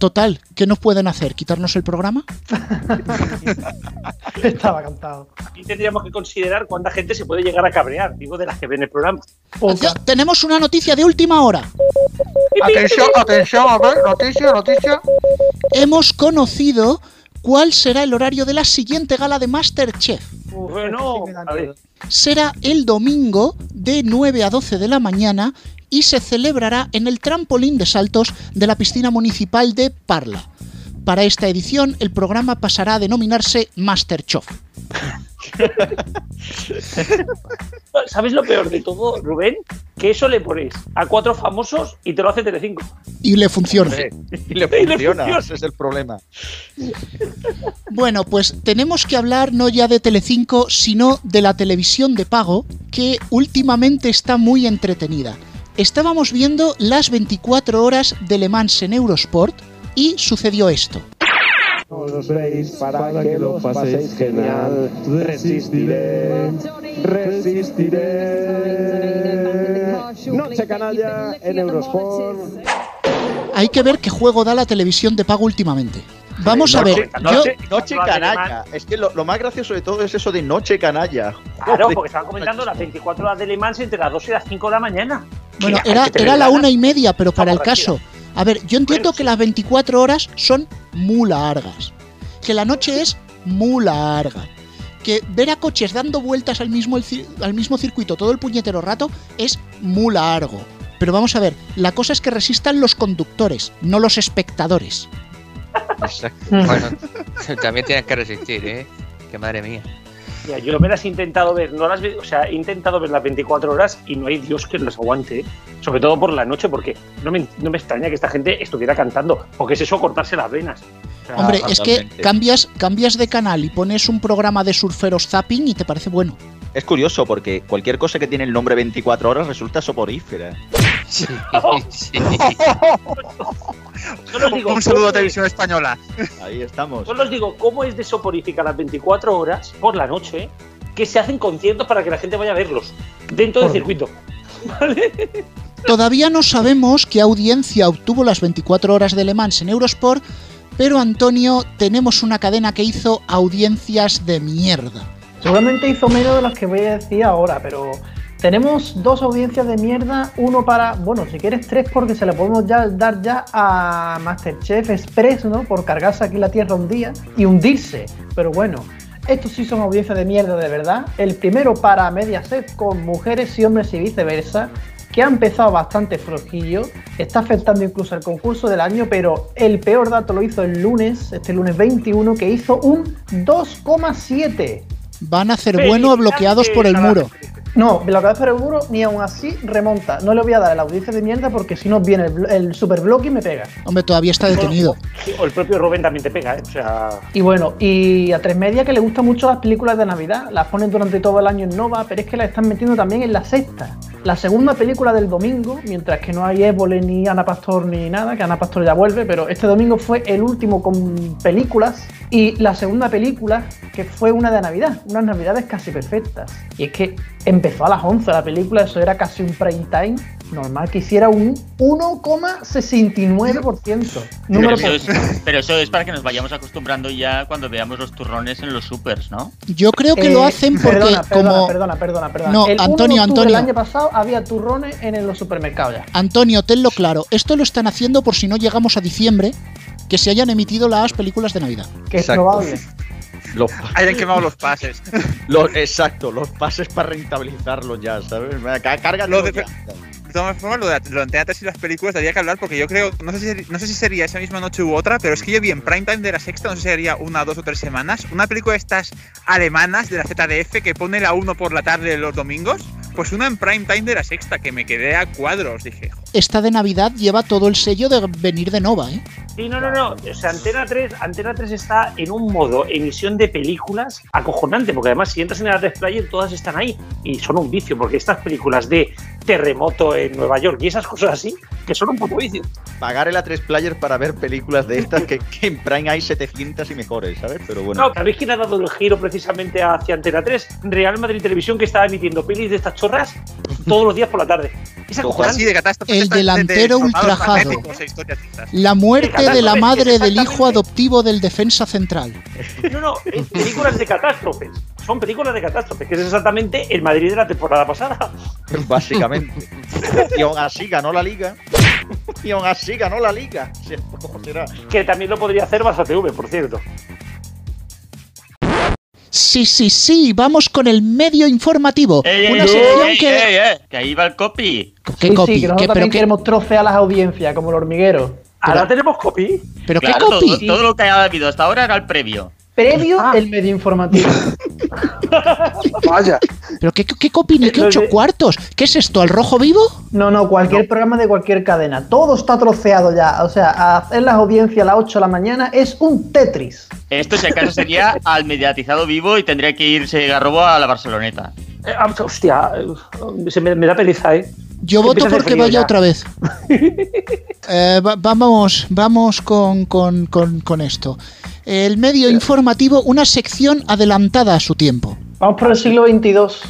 total, ¿qué nos pueden hacer? ¿Quitarnos el programa? Estaba cantado. Aquí tendríamos que considerar cuánta gente se puede llegar a cabrear, digo, de las que ven el programa. Tenemos una noticia de última hora. Atención, atención, a ver, noticia, noticia. Hemos conocido cuál será el horario de la siguiente gala de Masterchef. Bueno, a ver. será el domingo de 9 a 12 de la mañana y se celebrará en el trampolín de saltos de la piscina municipal de Parla. Para esta edición, el programa pasará a denominarse Masterchef. ¿Sabes lo peor de todo, Rubén? Que eso le pones a cuatro famosos y te lo hace Telecinco. Y le funciona. Y le Y le funciona, funciona. ese es el problema. Bueno, pues tenemos que hablar no ya de Telecinco, sino de la televisión de pago, que últimamente está muy entretenida. Estábamos viendo las 24 horas de Le Mans en Eurosport y sucedió esto. Os veis para que lo paséis genial. Resistiré, resistiré. Noche canalla en Eurosport. Hay que ver qué juego da la televisión de pago últimamente. Vamos a ver, yo, Noche, noche canalla. Es que lo, lo más gracioso de todo es eso de noche canalla. Claro, porque estaban comentando las 24 horas de Le Mans entre las 2 y las 5 de la mañana. bueno, era, era la una y media, pero para el caso. A ver, yo entiendo que las 24 horas son muy largas. Que la noche es muy larga. Que ver a coches dando vueltas al mismo, al mismo circuito todo el puñetero rato es muy largo. Pero vamos a ver, la cosa es que resistan los conductores, no los espectadores. Exacto. Bueno, también tienes que resistir, ¿eh? Que madre mía. Mira, yo me las he intentado ver, no las o sea, he intentado ver las 24 horas y no hay Dios que las aguante, ¿eh? sobre todo por la noche, porque no me, no me extraña que esta gente estuviera cantando, porque es eso cortarse las venas. O sea, Hombre, es que cambias, cambias de canal y pones un programa de surferos zapping y te parece bueno. Es curioso porque cualquier cosa que tiene el nombre 24 horas resulta soporífera. Sí, sí. Digo, Un saludo a ¿cómo- Televisión Española. Ahí estamos. Solo os digo, ¿cómo es de soporífica las 24 horas por la noche que se hacen conciertos para que la gente vaya a verlos dentro del circuito? Todavía no sabemos qué audiencia obtuvo las 24 horas de Le Mans en Eurosport, pero Antonio, tenemos una cadena que hizo audiencias de mierda. Seguramente hizo menos de las que voy a decir ahora, pero tenemos dos audiencias de mierda, uno para, bueno, si quieres tres porque se le podemos ya dar ya a Masterchef Express, ¿no? Por cargarse aquí la tierra un día y hundirse. Pero bueno, estos sí son audiencias de mierda de verdad. El primero para Mediaset con mujeres y hombres y viceversa, que ha empezado bastante flojillo, está afectando incluso el concurso del año, pero el peor dato lo hizo el lunes, este lunes 21, que hizo un 2,7. Van a hacer bueno bloqueados por el muro. No, lo que hace el muro ni aún así remonta. No le voy a dar la audiencia de mierda porque si no viene el, el super bloque y me pega. Hombre, todavía está detenido. Sí, O el propio Rubén también te pega, ¿eh? O sea, Y bueno, y a tres media que le gustan mucho las películas de Navidad, las ponen durante todo el año en Nova, pero es que las están metiendo también en la sexta. La segunda película del domingo, mientras que no hay Évole ni Ana Pastor ni nada, que Ana Pastor ya vuelve, pero este domingo fue el último con películas y la segunda película que fue una de Navidad, unas Navidades casi perfectas. Y es que empezó a las 11 la película, eso era casi un prime time, normal que hiciera un 1,69%. Pero eso, es, pero eso es para que nos vayamos acostumbrando ya cuando veamos los turrones en los supers, ¿no? Yo creo que lo Eh, hacen porque perdona, perdona, como... Perdona, perdona, perdona. No, el 1 de Antonio, Antonio. El año pasado había turrones en los supermercados ya. Antonio, tenlo claro, esto lo están haciendo por si no llegamos a diciembre, que se hayan emitido las películas de Navidad. Que es probable. Los, Hayan quemado los pases. los- exacto, los pases para rentabilizarlos ya, ¿sabes? Cárgalo Lo de- ya. De todas formas, lo de, lo de 3 y las películas daría que hablar porque yo creo, no sé, si, no sé si sería esa misma noche u otra, pero es que yo vi en prime time de la sexta, no sé si sería una, dos o tres semanas, una película de estas alemanas de la ZDF que pone la 1 por la tarde los domingos, pues una en prime time de la sexta que me quedé a cuadros, dije, Esta de Navidad lleva todo el sello de venir de Nova, ¿eh? Sí, no, no, no. O sea, Antena 3, Antena 3 está en un modo emisión de películas acojonante, porque además si entras en el 3 Player todas están ahí y son un vicio, porque estas películas de terremoto en Nueva York y esas cosas así, que son un puto vicio. Pagar el A3 Player para ver películas de estas que, que en Prime hay 700 y mejores, ¿sabes? Pero bueno. No, ¿sabéis quién ha dado el giro precisamente hacia Antena 3? Real Madrid Televisión que estaba emitiendo pelis de estas chorras todos los días por la tarde. Es así de El estas de- de delantero ultrajado. La muerte de la madre del hijo adoptivo del defensa central. No, no, es películas de catástrofes. Son películas de catástrofes, que es exactamente el Madrid de la temporada pasada. Básicamente. y aún así ganó la liga. Y aún así ganó la liga. Sí, ¿Cómo será? Que también lo podría hacer Barça TV, por cierto. Sí, sí, sí, vamos con el medio informativo. ¡Ey, ey, Una ey, sección ey, que... ey, ey! Que ahí va el copy. ¿Qué sí, copy? sí, que nosotros ¿Qué- pero también qué- queremos trocear a las audiencias, como el hormiguero. Ahora tenemos copy. ¿Pero qué Claro, todo, copy? todo lo que ha habido hasta ahora era el previo. Previo Ah. el medio informativo. Vaya. ¿Pero qué, qué qué Lo ocho de- cuartos? ¿Qué es esto, al rojo vivo? No, no, cualquier programa de cualquier cadena. Todo está troceado ya. O sea, hacer las audiencias a las 8 de la mañana es un Tetris. Esto, si acaso, sería al mediatizado vivo y tendría que irse Garrobo a la Barceloneta. Eh, hostia, eh, se me, me da pereza, ¿eh? Yo Que voto porque vaya ya. otra vez. Eh, va- vamos vamos con, con- con- con esto. El medio informativo, una sección adelantada a su tiempo. Vamos por el siglo 22.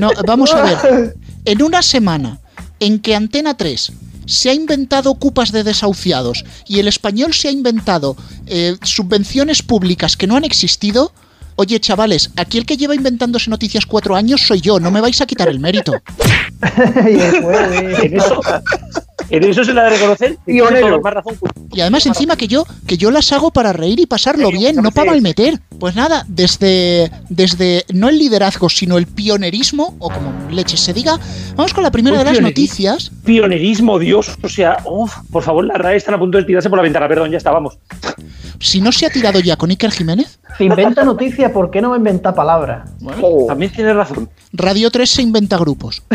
No, vamos a ver. En una semana en que Antena 3 se ha inventado cupas de desahuciados y el español se ha inventado eh, subvenciones públicas que no han existido, oye chavales, aquí el que lleva inventándose noticias cuatro años soy yo, no me vais a quitar el mérito. En eso, se la de reconocer. y más razón. Y además encima que yo, que yo las hago para reír y pasarlo bien, no para malmeter. Pues nada, desde, desde no el liderazgo, sino el pionerismo, o como leche se diga, vamos con la primera de las noticias. Pionerismo, Dios. O sea, uf, por favor, las RAE están a punto de tirarse por la ventana. Perdón, ya está, vamos. Si no se ha tirado ya con Iker Jiménez, Si inventa noticia, ¿por qué no inventa palabra? También tienes razón. Radio 3 se inventa grupos.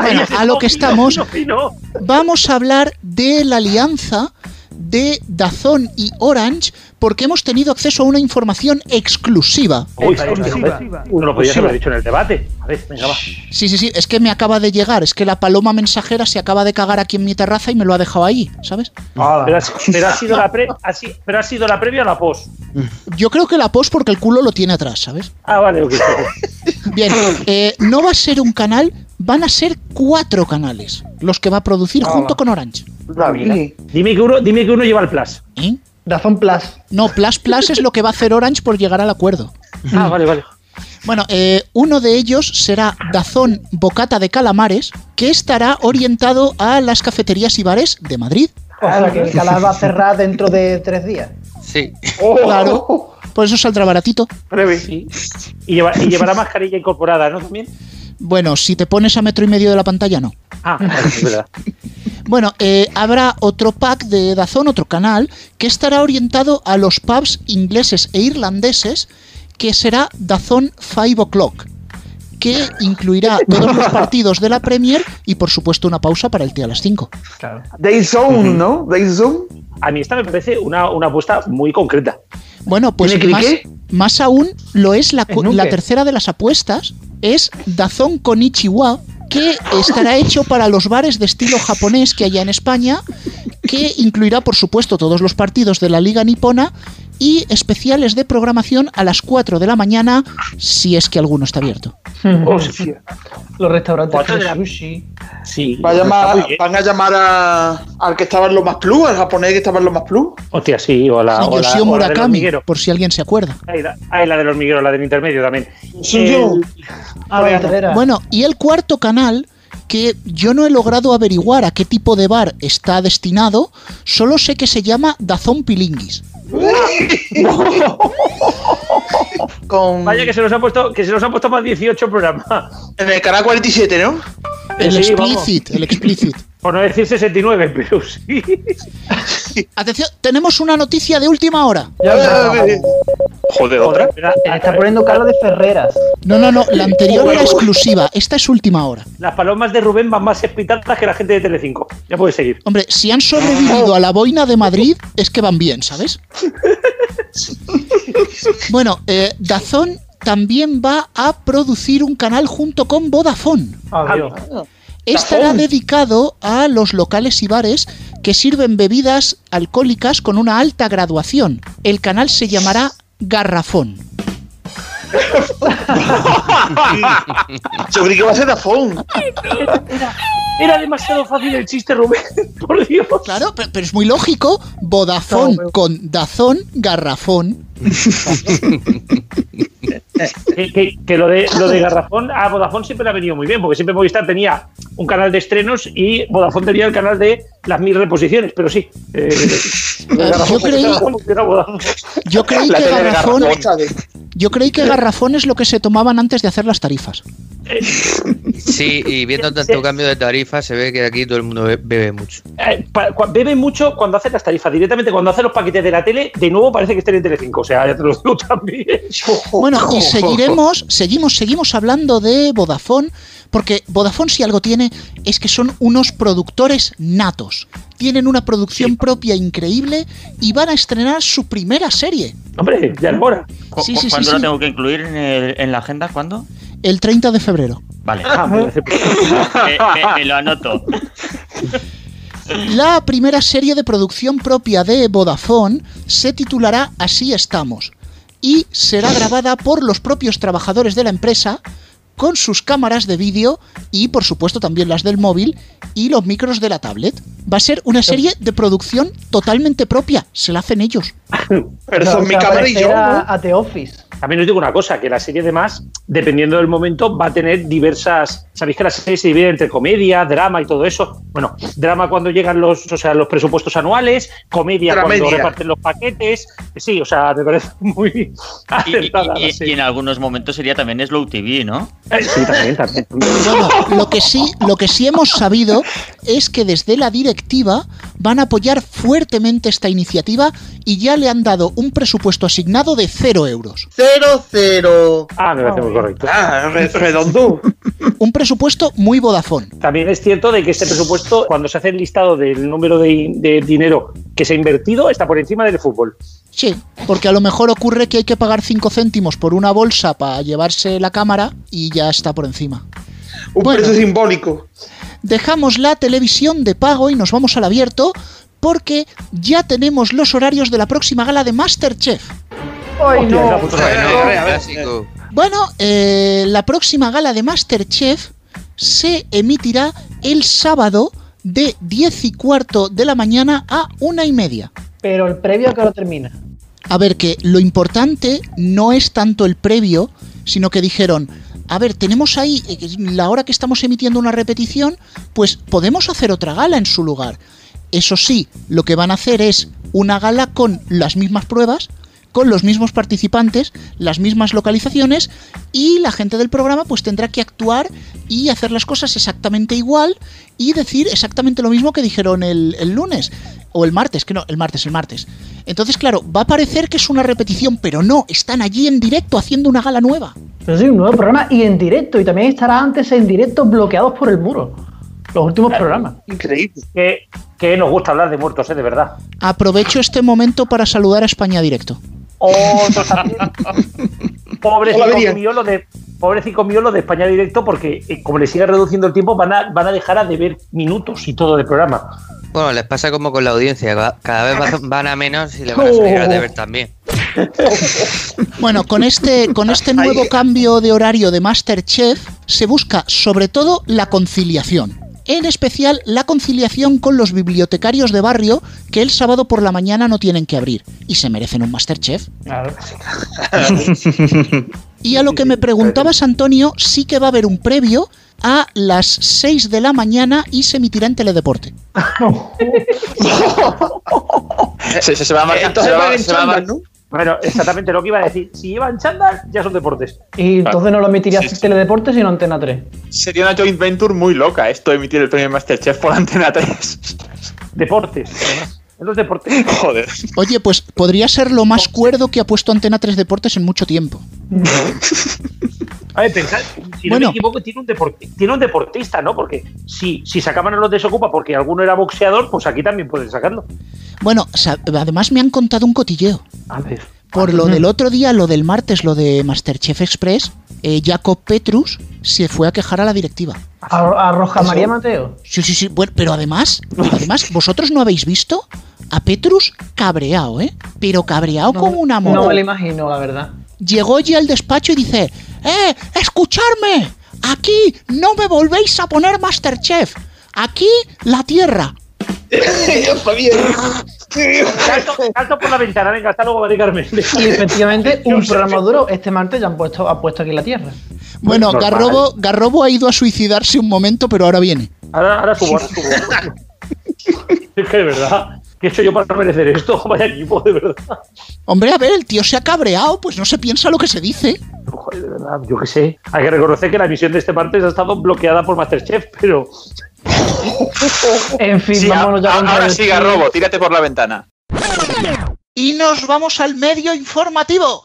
Bueno, a lo que estamos, vamos a hablar de la alianza de Dazón y Orange porque hemos tenido acceso a una información exclusiva. Uy, Uno lo podía haber dicho en el debate. A ver, venga, va. Sí, sí, sí, es que me acaba de llegar, es que la paloma mensajera se acaba de cagar aquí en mi terraza y me lo ha dejado ahí, ¿sabes? Pero ha, pero ha sido la pre, ha pero ha sido la previa o la post. Yo creo que la post porque el culo lo tiene atrás, ¿sabes? Ah, vale, ok. Bien, eh, no va a ser un canal, van a ser cuatro canales los que va a producir junto con Orange. Dime que uno, dime que uno lleva el plus. ¿Eh? Dazón Plus. No, Plus Plus es lo que va a hacer Orange por llegar al acuerdo. Ah, vale, vale. Bueno, eh, uno de ellos será Dazón Bocata de Calamares, que estará orientado a las cafeterías y bares de Madrid. O sea, que el canal va a cerrar dentro de tres días. Sí. Claro. Por eso saldrá baratito. Sí. Y, lleva- y llevará mascarilla incorporada, ¿no? También. Bueno, si te pones a metro y medio de la pantalla, no. Ah, es verdad. Bueno, eh, habrá otro pack de Dazón, otro canal, que estará orientado a los pubs ingleses e irlandeses, que será Dazón 5 O'Clock, que incluirá todos los partidos de la Premier y, por supuesto, una pausa para el té a las 5. Days Zone, ¿no? Days Zone. A mí esta me parece una, una apuesta muy concreta. Bueno, pues ¿Tiene más, cricket? Más aún lo es la, la tercera de las apuestas, es Dazón Konichiwa, que estará hecho para los bares de estilo japonés que haya en España, que incluirá, por supuesto, todos los partidos de la Liga Nipona y especiales de programación a las 4 de la mañana, si es que alguno está abierto. Los restaurantes de la- sushi. Sí. Va a llamar, van a llamar a- al que estaba en los más plus, al japonés que estaba en los más plus. Hostia, sí, o la, Sí, o la, o Murakami, por si alguien se acuerda. Ahí la, ahí la del hormiguero, la del intermedio también. Soy yo. El-. Bueno, y el cuarto canal, que yo no he logrado averiguar a qué tipo de bar está destinado, solo sé que se llama Dazón Pilinguis. Con... Vaya que se nos ha puesto, que se nos ha puesto más 18 programas. En el canal 47, ¿no? El Sí, vamos. explicit, el explicit. Por no decir 69, pero sí. Atención, tenemos una noticia de última hora. Joder, otra. Está poniendo cara de Ferreras. No, no, no, la anterior era exclusiva, esta es última hora. Las palomas de Rubén van más espitadas que la gente de Telecinco. Ya puedes seguir. Hombre, si han sobrevivido a la boina de Madrid, es que van bien, ¿sabes? Bueno, eh, Dazón también va a producir un canal junto con Vodafone. Adiós. Estará dedicado a los locales y bares que sirven bebidas alcohólicas con una alta graduación. El canal se llamará Garrafón. Yo creí que iba a ser Dazón. Era, era demasiado fácil el chiste, Rubén. Por Dios. Claro, pero, pero es muy lógico. Vodafone con Dazón, Garrafón. Que, que- que lo de lo de Garrafón a Vodafone siempre le ha venido muy bien, porque siempre Movistar tenía un canal de estrenos y Vodafone tenía el canal de las mil reposiciones, pero sí. eh, lo de Garrafón yo creí-. Yo creí que Garrafón. yo creí que Garrafón es lo que se tomaban antes de hacer las tarifas. Sí, y viendo tanto cambio de tarifa, se ve que aquí todo el mundo be- bebe mucho. Eh, bebe mucho cuando hace las tarifas. Directamente cuando hace los paquetes de la tele, de nuevo parece que estén en Telecinco. O sea, ya te lo digo también. Bueno, y seguiremos, seguimos, seguimos hablando de Vodafone, porque Vodafone si algo tiene es que son unos productores natos. Tienen una producción propia increíble y van a estrenar su primera serie. Hombre, ya es hora. ¿Cu- Sí, cu- sí, sí, ¿Cuándo sí. lo tengo que incluir en, el- en la agenda? ¿Cuándo? El 30 de febrero. Vale. Ah, me parece- me, me- me lo anoto. La primera serie de producción propia de Vodafone se titulará Así estamos y será grabada por los propios trabajadores de la empresa con sus cámaras de vídeo y por supuesto también las del móvil y los micros de la tablet. Va a ser una serie de producción totalmente propia, se la hacen ellos. Pero son mi cámara y yo. A, The Office. También os digo una cosa, que la serie además, dependiendo del momento, va a tener diversas. Sabéis que la serie se divide entre comedia, drama y todo eso. Bueno, drama cuando llegan los, o sea, los presupuestos anuales, comedia cuando reparten los paquetes. Sí, o sea, me parece muy Y, y- acertada. y- la serie. y en algunos momentos sería también Slow TV, ¿no? Sí, también, también. Lo que sí, lo que sí hemos sabido es que desde la directiva van a apoyar fuertemente esta iniciativa y ya le han dado un presupuesto asignado de cero euros. Cero, cero. Ah, me parece muy correcto. Ah, re- redondo. Un presupuesto muy Vodafone. También es cierto de que este presupuesto, cuando se hace el listado del número de, de dinero que se ha invertido, está por encima del fútbol. Sí, porque a lo mejor ocurre que hay que pagar 5 céntimos por una bolsa para llevarse la cámara y ya está por encima. Un Bueno. precio simbólico. Dejamos la televisión de pago y nos vamos al abierto porque ya tenemos los horarios de la próxima gala de Masterchef. ¡Ay, no! Bueno, eh, la próxima gala de Masterchef se emitirá el sábado de 10 y cuarto de la mañana a una y media. Pero el previo que lo termina. A ver, que lo importante no es tanto el previo, sino que dijeron, a ver, tenemos ahí, eh, la hora que estamos emitiendo una repetición, pues podemos hacer otra gala en su lugar. Eso sí, lo que van a hacer es una gala con las mismas pruebas, con los mismos participantes, las mismas localizaciones y la gente del programa pues tendrá que actuar y hacer las cosas exactamente igual y decir exactamente lo mismo que dijeron el, el lunes o el martes, que no, el martes, el martes. Entonces, claro, va a parecer que es una repetición, pero no, están allí en directo haciendo una gala nueva. Pero sí, un nuevo programa y en directo. Y también estará antes en directo bloqueados por el muro. Los últimos programas. Increíble. Que, que nos gusta hablar de muertos, ¿eh? de verdad. Aprovecho este momento para saludar a España Directo. Otros también. Hola, Pobrecito mío, lo de, pobrecito mío lo de España Directo, porque eh, como le sigue reduciendo el tiempo, van a, van a dejar a deber minutos y todo del programa. Bueno, les pasa como con la audiencia, cada vez va- van a menos y le van a salir a deber también. Bueno, con este, con este nuevo cambio de horario de Masterchef se busca sobre todo la conciliación. En especial la conciliación con los bibliotecarios de barrio que el sábado por la mañana no tienen que abrir y se merecen un Masterchef. Claro. Y a lo que me preguntabas, Antonio, sí que va a haber un previo a las 6 de la mañana y se emitirá en Teledeporte. Se, se- se va a marcar. Entonces se va- va ¿no? Bueno, exactamente lo que iba a decir. Si llevan chándal, ya son deportes. Y entonces no lo emitirás Sí, sí. en Teledeporte, sino Antena 3. Sería una joint venture muy loca esto de emitir el premio Masterchef por Antena 3. Deportes, además. Es los deportes. Joder. Oye, pues podría ser lo más cuerdo que ha puesto Antena 3 Deportes en mucho tiempo. A ver, pensad, si no me equivoco, tiene un, deporti- tiene un deportista, ¿no? Porque si, si sacaban a los desocupa porque alguno era boxeador, pues aquí también pueden sacarlo. Bueno, además me han contado un cotilleo. A ver. Por lo del otro día, lo del martes, lo de Masterchef Express, eh, Jacob Petrus se fue a quejar a la directiva. A, a Roja María Mateo. Sí, sí, sí. Bueno, pero además, además, vosotros no habéis visto a Petrus cabreado, ¿eh? Pero cabreado como una moto. No me lo imagino, la verdad. Llegó ya al despacho y dice, ¡Eh, escucharme! Aquí no me volvéis a poner Masterchef. Aquí la tierra. Está bien. Salto, salto por la ventana, venga, hasta luego, Mari Carmen. Y efectivamente, un programa duro. Este martes ya han puesto, ha puesto aquí la tierra. Bueno, normal. Garrobo, Garrobo ha ido a suicidarse un momento, pero ahora viene. Ahora, ahora subo, ahora subo. es que de verdad, ¿qué he hecho yo para merecer esto? Vaya equipo, de verdad. Hombre, a ver, el tío se ha cabreado, pues no se piensa lo que se dice. Joder, de verdad, yo qué sé. Hay que reconocer que la emisión de este martes ha estado bloqueada por Masterchef, pero. En fin, Sí, vámonos ya ahora sí, Garrobo, tírate por la ventana. Y nos vamos al medio informativo.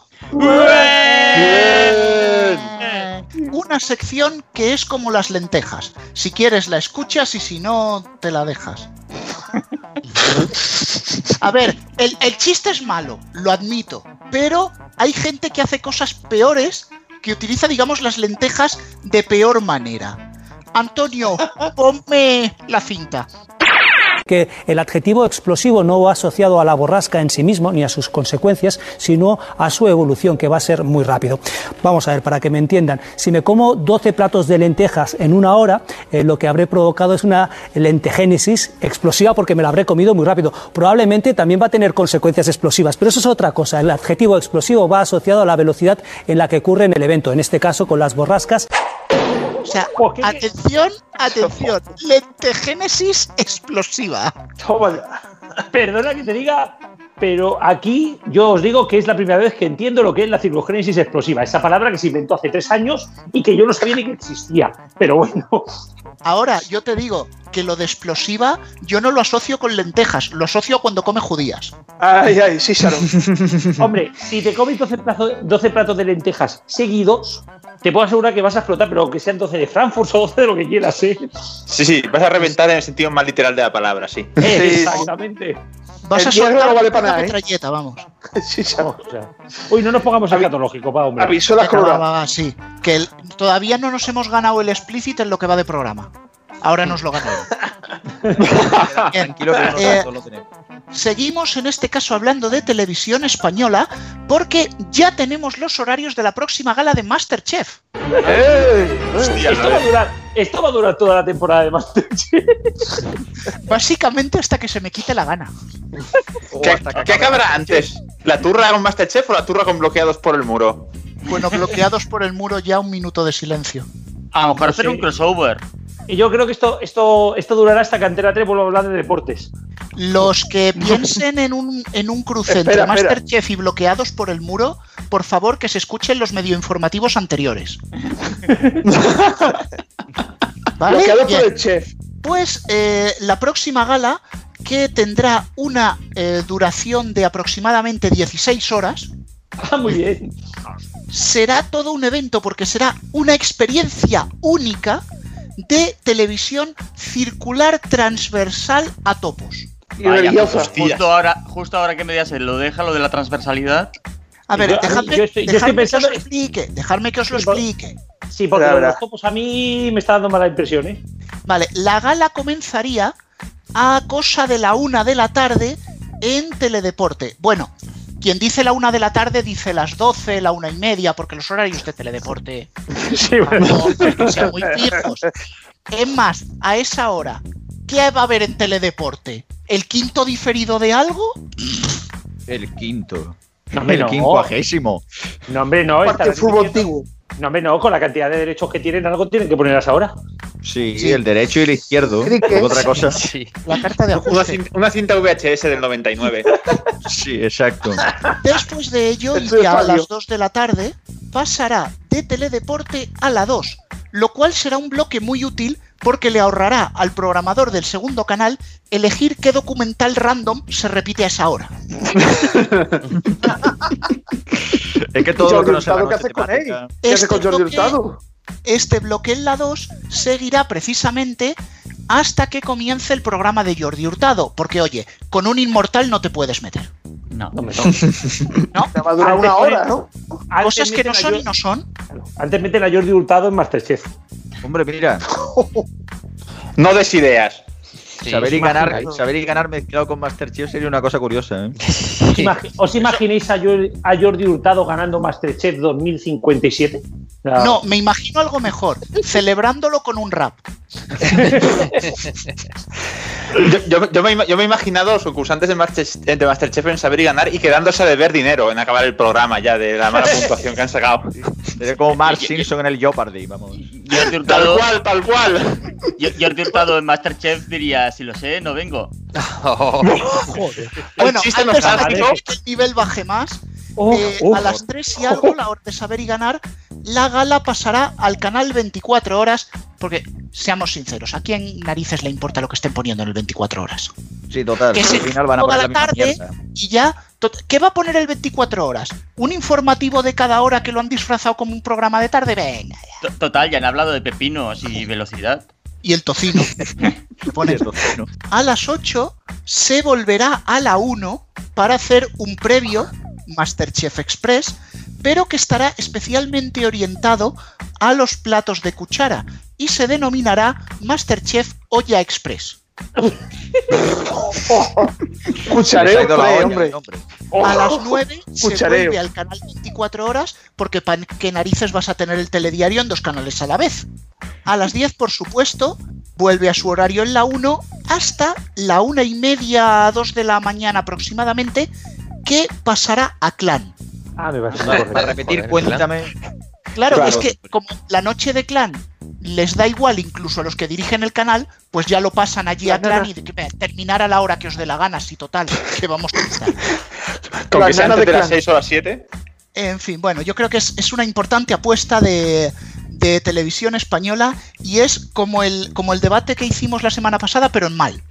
Una sección que es como las lentejas. Si quieres la escuchas y si no, te la dejas. A ver, el, el chiste es malo, lo admito, pero hay gente que hace cosas peores que utiliza, digamos, las lentejas de peor manera. Antonio, ponme la cinta. El adjetivo explosivo no va asociado a la borrasca en sí mismo ni a sus consecuencias, sino a su evolución, que va a ser muy rápido. Vamos a ver, para que me entiendan, si me como 12 platos de lentejas en una hora, eh, lo que habré provocado es una lentegénesis explosiva porque me la habré comido muy rápido. Probablemente también va a tener consecuencias explosivas, pero eso es otra cosa. El adjetivo explosivo va asociado a la velocidad en la que ocurre en el evento, en este caso con las borrascas. O sea, atención, atención, lentegénesis explosiva. Toma ya. Perdona que te diga, pero aquí yo os digo que es la primera vez que entiendo lo que es la circogénesis explosiva, esa palabra que se inventó hace tres años y que yo no sabía ni que existía. Pero bueno. Ahora, yo te digo que lo de explosiva yo no lo asocio con lentejas, lo asocio cuando come judías. Ay, ay, sí, Sharon. Hombre, si te comes 12 platos, 12 platos de lentejas seguidos, te puedo asegurar que vas a explotar, pero que sean 12 de Frankfurt o 12 de lo que quieras, ¿eh? Sí, sí, vas a reventar en el sentido más literal de la palabra, sí. Exactamente. Vas a El soltar no vale una para nada, ¿eh? vamos. Sí, Sharon. O sea, uy, no nos pongamos escatológico, va, hombre. Avisó la Venga, va, va, va, sí. Que el- todavía no nos hemos ganado el explícito en lo que va de programa. Ahora nos lo ganamos. Bien, Tranquilo que nosotros eh, lo tenemos. Seguimos en este caso hablando de televisión española porque ya tenemos los horarios de la próxima gala de Masterchef. Esto va, a durar, esto va a durar toda la temporada de Masterchef. Básicamente hasta que se me quite la gana. ¿Qué, qué acabará antes? ¿La turra con Masterchef o la turra con bloqueados por el muro? Bueno, bloqueados por el muro ya un minuto de silencio. A lo mejor hacer un crossover. Y yo creo que esto, esto, esto durará hasta que Antena 3 vuelva a hablar de deportes. Los que piensen en un, en un cruce entre Espera, espera. Masterchef y bloqueados por el muro, por favor que se escuchen los medioinformativos anteriores. ¿Vale? Bloqueado por el chef. Pues eh, la próxima gala, que tendrá una eh, duración de aproximadamente 16 horas, Ah, muy bien. será todo un evento porque será una experiencia única de televisión circular transversal a topos. Y Vaya, religiosa. justo ahora, justo ahora que me digas lo deja lo de la transversalidad. A ver, Yo- dejadme, yo estoy- yo dejadme estoy que os pensando- lo explique, dejadme que os lo explique. Sí, porque Verá, lo de verá. los topos a mí me está dando mala impresión, ¿eh? Vale, la gala comenzaría a cosa de la una de la tarde en Teledeporte. Bueno, quien dice la una de la tarde dice las 12, la una y media, porque los horarios de Teledeporte Sí, bueno. no sean muy fijos. Es más, a esa hora, ¿qué va a haber en Teledeporte? ¿El quinto diferido de algo? El quinto. No, hombre, el no. quincuagésimo. No, hombre, no. Parte fútbol antiguo. No, hombre, no. Con la cantidad de derechos que tienen, algo tienen que poner a esa hora. Sí, el derecho y el izquierdo. Otra cosa. Sí. La carta de Una cinta, una cinta VHS del 99. Sí, exacto. Después de ello, y ya a las 2 de la tarde, pasará de Teledeporte a la 2, lo cual será un bloque muy útil porque le ahorrará al programador del segundo canal elegir qué documental random se repite a esa hora. Es que todo lo que no ¿qué haces con él? ¿Qué Este con Jordi bloque- Hurtado? Este bloque en la 2 seguirá precisamente hasta que comience el programa de Jordi Hurtado, porque oye, con un inmortal no te puedes meter. No. No, hombre, no. ¿No? Te va a durar Antes una hora, ¿no? Cosas que no son y no son. Antes meten a Jordi Hurtado en Masterchef. Hombre, mira, No des ideas. Sí. saber, y ganar, saber y ganar mezclado con Masterchef sería una cosa curiosa. ¿eh? ¿Os, imagi- os imagináis a, Jor- a Jordi Hurtado ganando Masterchef 2057? O sea, No, me imagino algo mejor, celebrándolo con un rap. Yo, yo- yo me, ima- yo me he imaginado a los concursantes de, Masterchef, de Masterchef en saber y ganar y quedándose a deber dinero en acabar el programa ya de la mala puntuación que han sacado. Sería como Mark Simpson en el Jeopardy, vamos. Jordi Tal Hurtado, cual, tal cual. Jordi Hurtado en Masterchef diría, si lo sé, no vengo. Bueno, antes de nostálgico. que el nivel baje más, Oh, eh, oh. a las 3 y algo, la hora de saber y ganar, la gala pasará al canal 24 horas, porque seamos sinceros, ¿a quién narices le importa lo que estén poniendo en el 24 horas? Sí, total. Que Al se final van a toda poner la tarde y ya. ¿Qué va a poner el 24 horas? ¿Un informativo de cada hora que lo han disfrazado como un programa de tarde? Venga. Total, ya han hablado de pepinos y velocidad. Y el tocino. Sí, tocino. a las 8 se volverá a la 1 para hacer un previo Masterchef Express, pero que estará especialmente orientado a los platos de cuchara y se denominará Masterchef Olla Express. Cuchareo, hombre, olla, hombre. A las 9 se vuelve al canal 24 horas porque ¿para qué narices vas a tener el telediario en dos canales a la vez? A las 10, por supuesto, vuelve a su horario en la 1 hasta la una y media, 2 de la mañana aproximadamente, que pasará a Clan. Ah, me vas a Para, para repetir, cuéntame. Claro, Claro. es que como la noche de Clan les da igual incluso a los que dirigen el canal, pues ya lo pasan allí a Clan y de que "Mira, terminar a la hora que os dé la gana, si total, que vamos a estar. Con que sea antes de de las Clan. 6 o las 7. En fin, bueno, yo creo que es, es una importante apuesta de, de televisión española y es como el, como el debate que hicimos la semana pasada, pero en mal.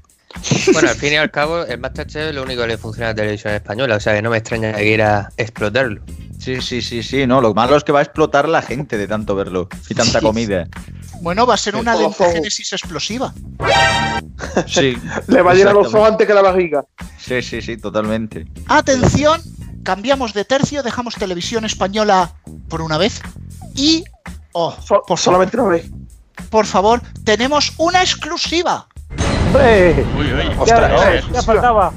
Bueno, al fin y al cabo, el Masterchef es lo único que le funciona a la televisión española, o sea que no me extraña que quiera explotarlo. Sí, sí, sí, sí, no, lo malo es que va a explotar la gente de tanto verlo y tanta Sí. comida. Bueno, va a ser una lentogénesis explosiva. Sí. Le va a llenar los ojos antes que la barriga. Sí, sí, sí, totalmente. Atención, cambiamos de tercio, dejamos televisión española por una vez y... Oh, por solamente una vez. Por favor, tenemos una exclusiva. Uy, uy. Ya, Ostras. ya faltaba.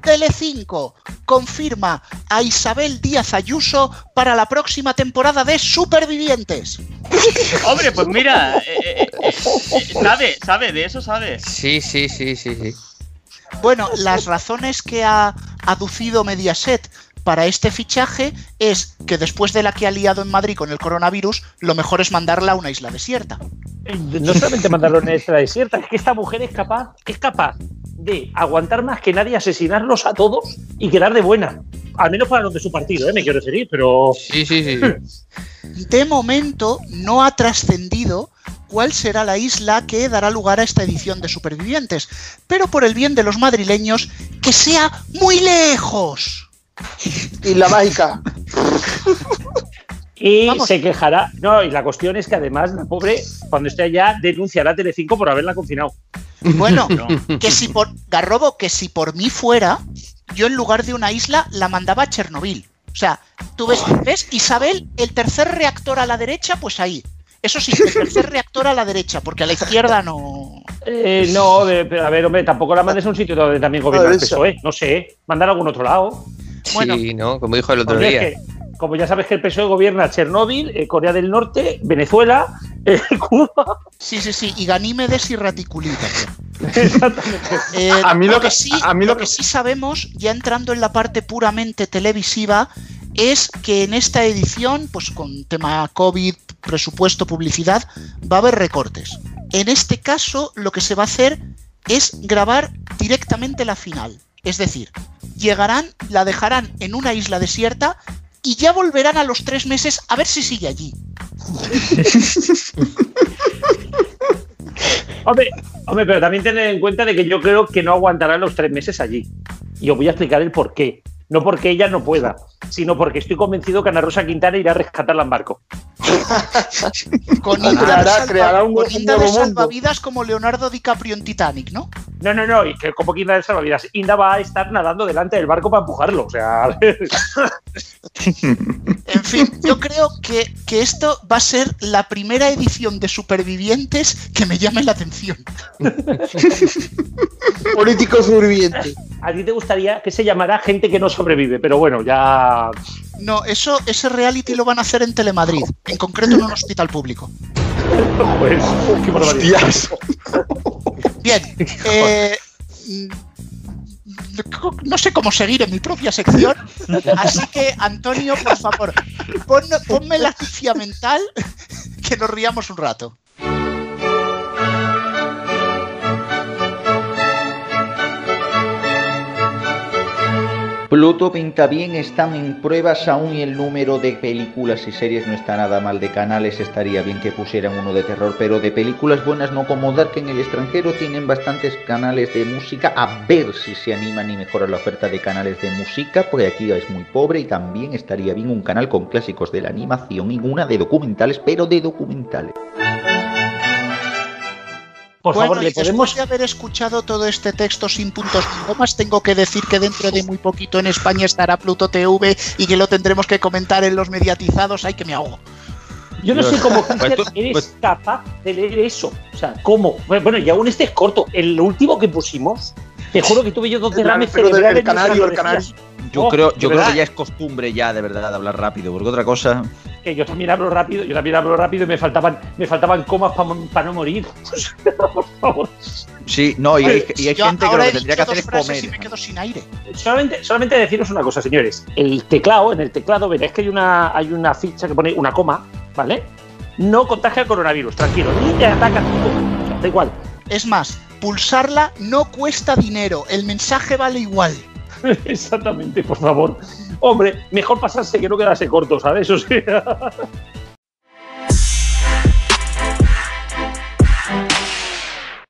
Telecinco confirma a Isabel Díaz Ayuso para la próxima temporada de Supervivientes. Hombre, pues mira, eh, eh, eh, eh, sabe, sabe, de eso sabe. Sí, sí, sí, sí, sí. Bueno, las razones que ha aducido Mediaset para este fichaje es que después de la que ha liado en Madrid con el coronavirus, lo mejor es mandarla a una isla desierta. No solamente mandarlo en esta desierta, es que esta mujer es capaz, es capaz de aguantar más que nadie, asesinarlos a todos y quedar de buena. Al menos para los de su partido, ¿eh? me quiero referir, pero. Sí, sí, sí. De momento no ha trascendido cuál será la isla que dará lugar a esta edición de Supervivientes, pero por el bien de los madrileños, que sea muy lejos. Isla mágica. Y se quejará. No, y la cuestión es que además la pobre, cuando esté allá, denunciará a Telecinco por haberla confinado. Bueno, que si por Garrobo, que si por mí fuera, yo en lugar de una isla la mandaba a Chernobyl. O sea, tú ves, ves Isabel, el tercer reactor a la derecha, pues ahí. Eso sí, el tercer reactor a la derecha, porque a la izquierda no. Eh, no, pero a ver, hombre, tampoco la mandes a un sitio donde también gobierna el PSOE. No sé, mandar a algún otro lado. Sí, ¿no? Como dijo el otro día. es que, como ya sabes que el PSOE gobierna Chernóbil, eh, Corea del Norte, Venezuela, eh, Cuba. Sí, sí, sí, y Ganímedes y Raticulita. Exactamente. Eh, A mí lo que que- sí, a mí lo que sí sabemos, ya entrando en la parte puramente televisiva, es que en esta edición, pues con tema COVID, presupuesto, publicidad, va a haber recortes. En este caso, lo que se va a hacer es grabar directamente la final. Es decir, llegarán, la dejarán en una isla desierta y ya volverán a los tres meses a ver si sigue allí. Hombre, hombre, pero también tened en cuenta de que yo creo que no aguantará los tres meses allí. Y os voy a explicar el por qué. No porque ella no pueda, sino porque estoy convencido que Ana Rosa Quintana irá a rescatarla en barco. Con Creará- Inda de salva- creará un- con un Inda de salvavidas como Leonardo DiCaprio en Titanic, ¿no? No, no, no, y que como que Inda de salvavidas, Inda va a estar nadando delante del barco para empujarlo. O sea, a ver. En fin, yo creo que, que esto va a ser la primera edición de Supervivientes que me llame la atención. Político sobreviviente. a ti te gustaría que se llamara gente que no sobrevive, pero bueno, ya. No, eso, ese reality lo van a hacer en Telemadrid, en concreto en un hospital público. Pues, qué barbaridad. Bien, eh, mm, no sé cómo seguir en mi propia sección, así que Antonio, por favor, pon- ponme la noticia mental que nos riamos un rato. Pluto pinta bien, están en pruebas aún y el número de películas y series no está nada mal. De canales estaría bien que pusieran uno de terror, pero de películas buenas no como Dark en el extranjero tienen bastantes canales de música. A ver si se animan y mejoran la oferta de canales de música, porque aquí es muy pobre y también estaría bien un canal con clásicos de la animación y una de documentales, pero de documentales. Por bueno, favor, le y después podemos. de haber escuchado todo este texto sin puntos ni comas, tengo que decir que dentro de muy poquito en España estará Pluto TV y que lo tendremos que comentar en los mediatizados. ¡Ay, que me ahogo! Yo no sé cómo Pues tú- eres pues- capaz de leer eso. O sea, ¿cómo? Bueno, y aún este es corto. El último que pusimos, te juro que tuve yo dos derrames cerebrales. el canario, el canario. Yo Oh, creo, de yo creo que ya es costumbre ya, de verdad, hablar rápido, porque otra cosa... que yo también hablo rápido, yo también hablo rápido y me faltaban, me faltaban comas para no morir. Por favor. Sí, no, y hay, Oye, y hay yo gente que lo que tendría que hacer es comer. y me quedo sin aire. Solamente, solamente deciros una cosa, señores. El teclado, en el teclado veréis que hay una, hay una ficha que pone una coma, ¿vale? No contagia el coronavirus, tranquilo. Ni te ataca da igual. Es más, pulsarla no cuesta dinero, el mensaje vale igual. Exactamente, por favor. Hombre, mejor pasarse que no quedarse corto, ¿sabes? O sea,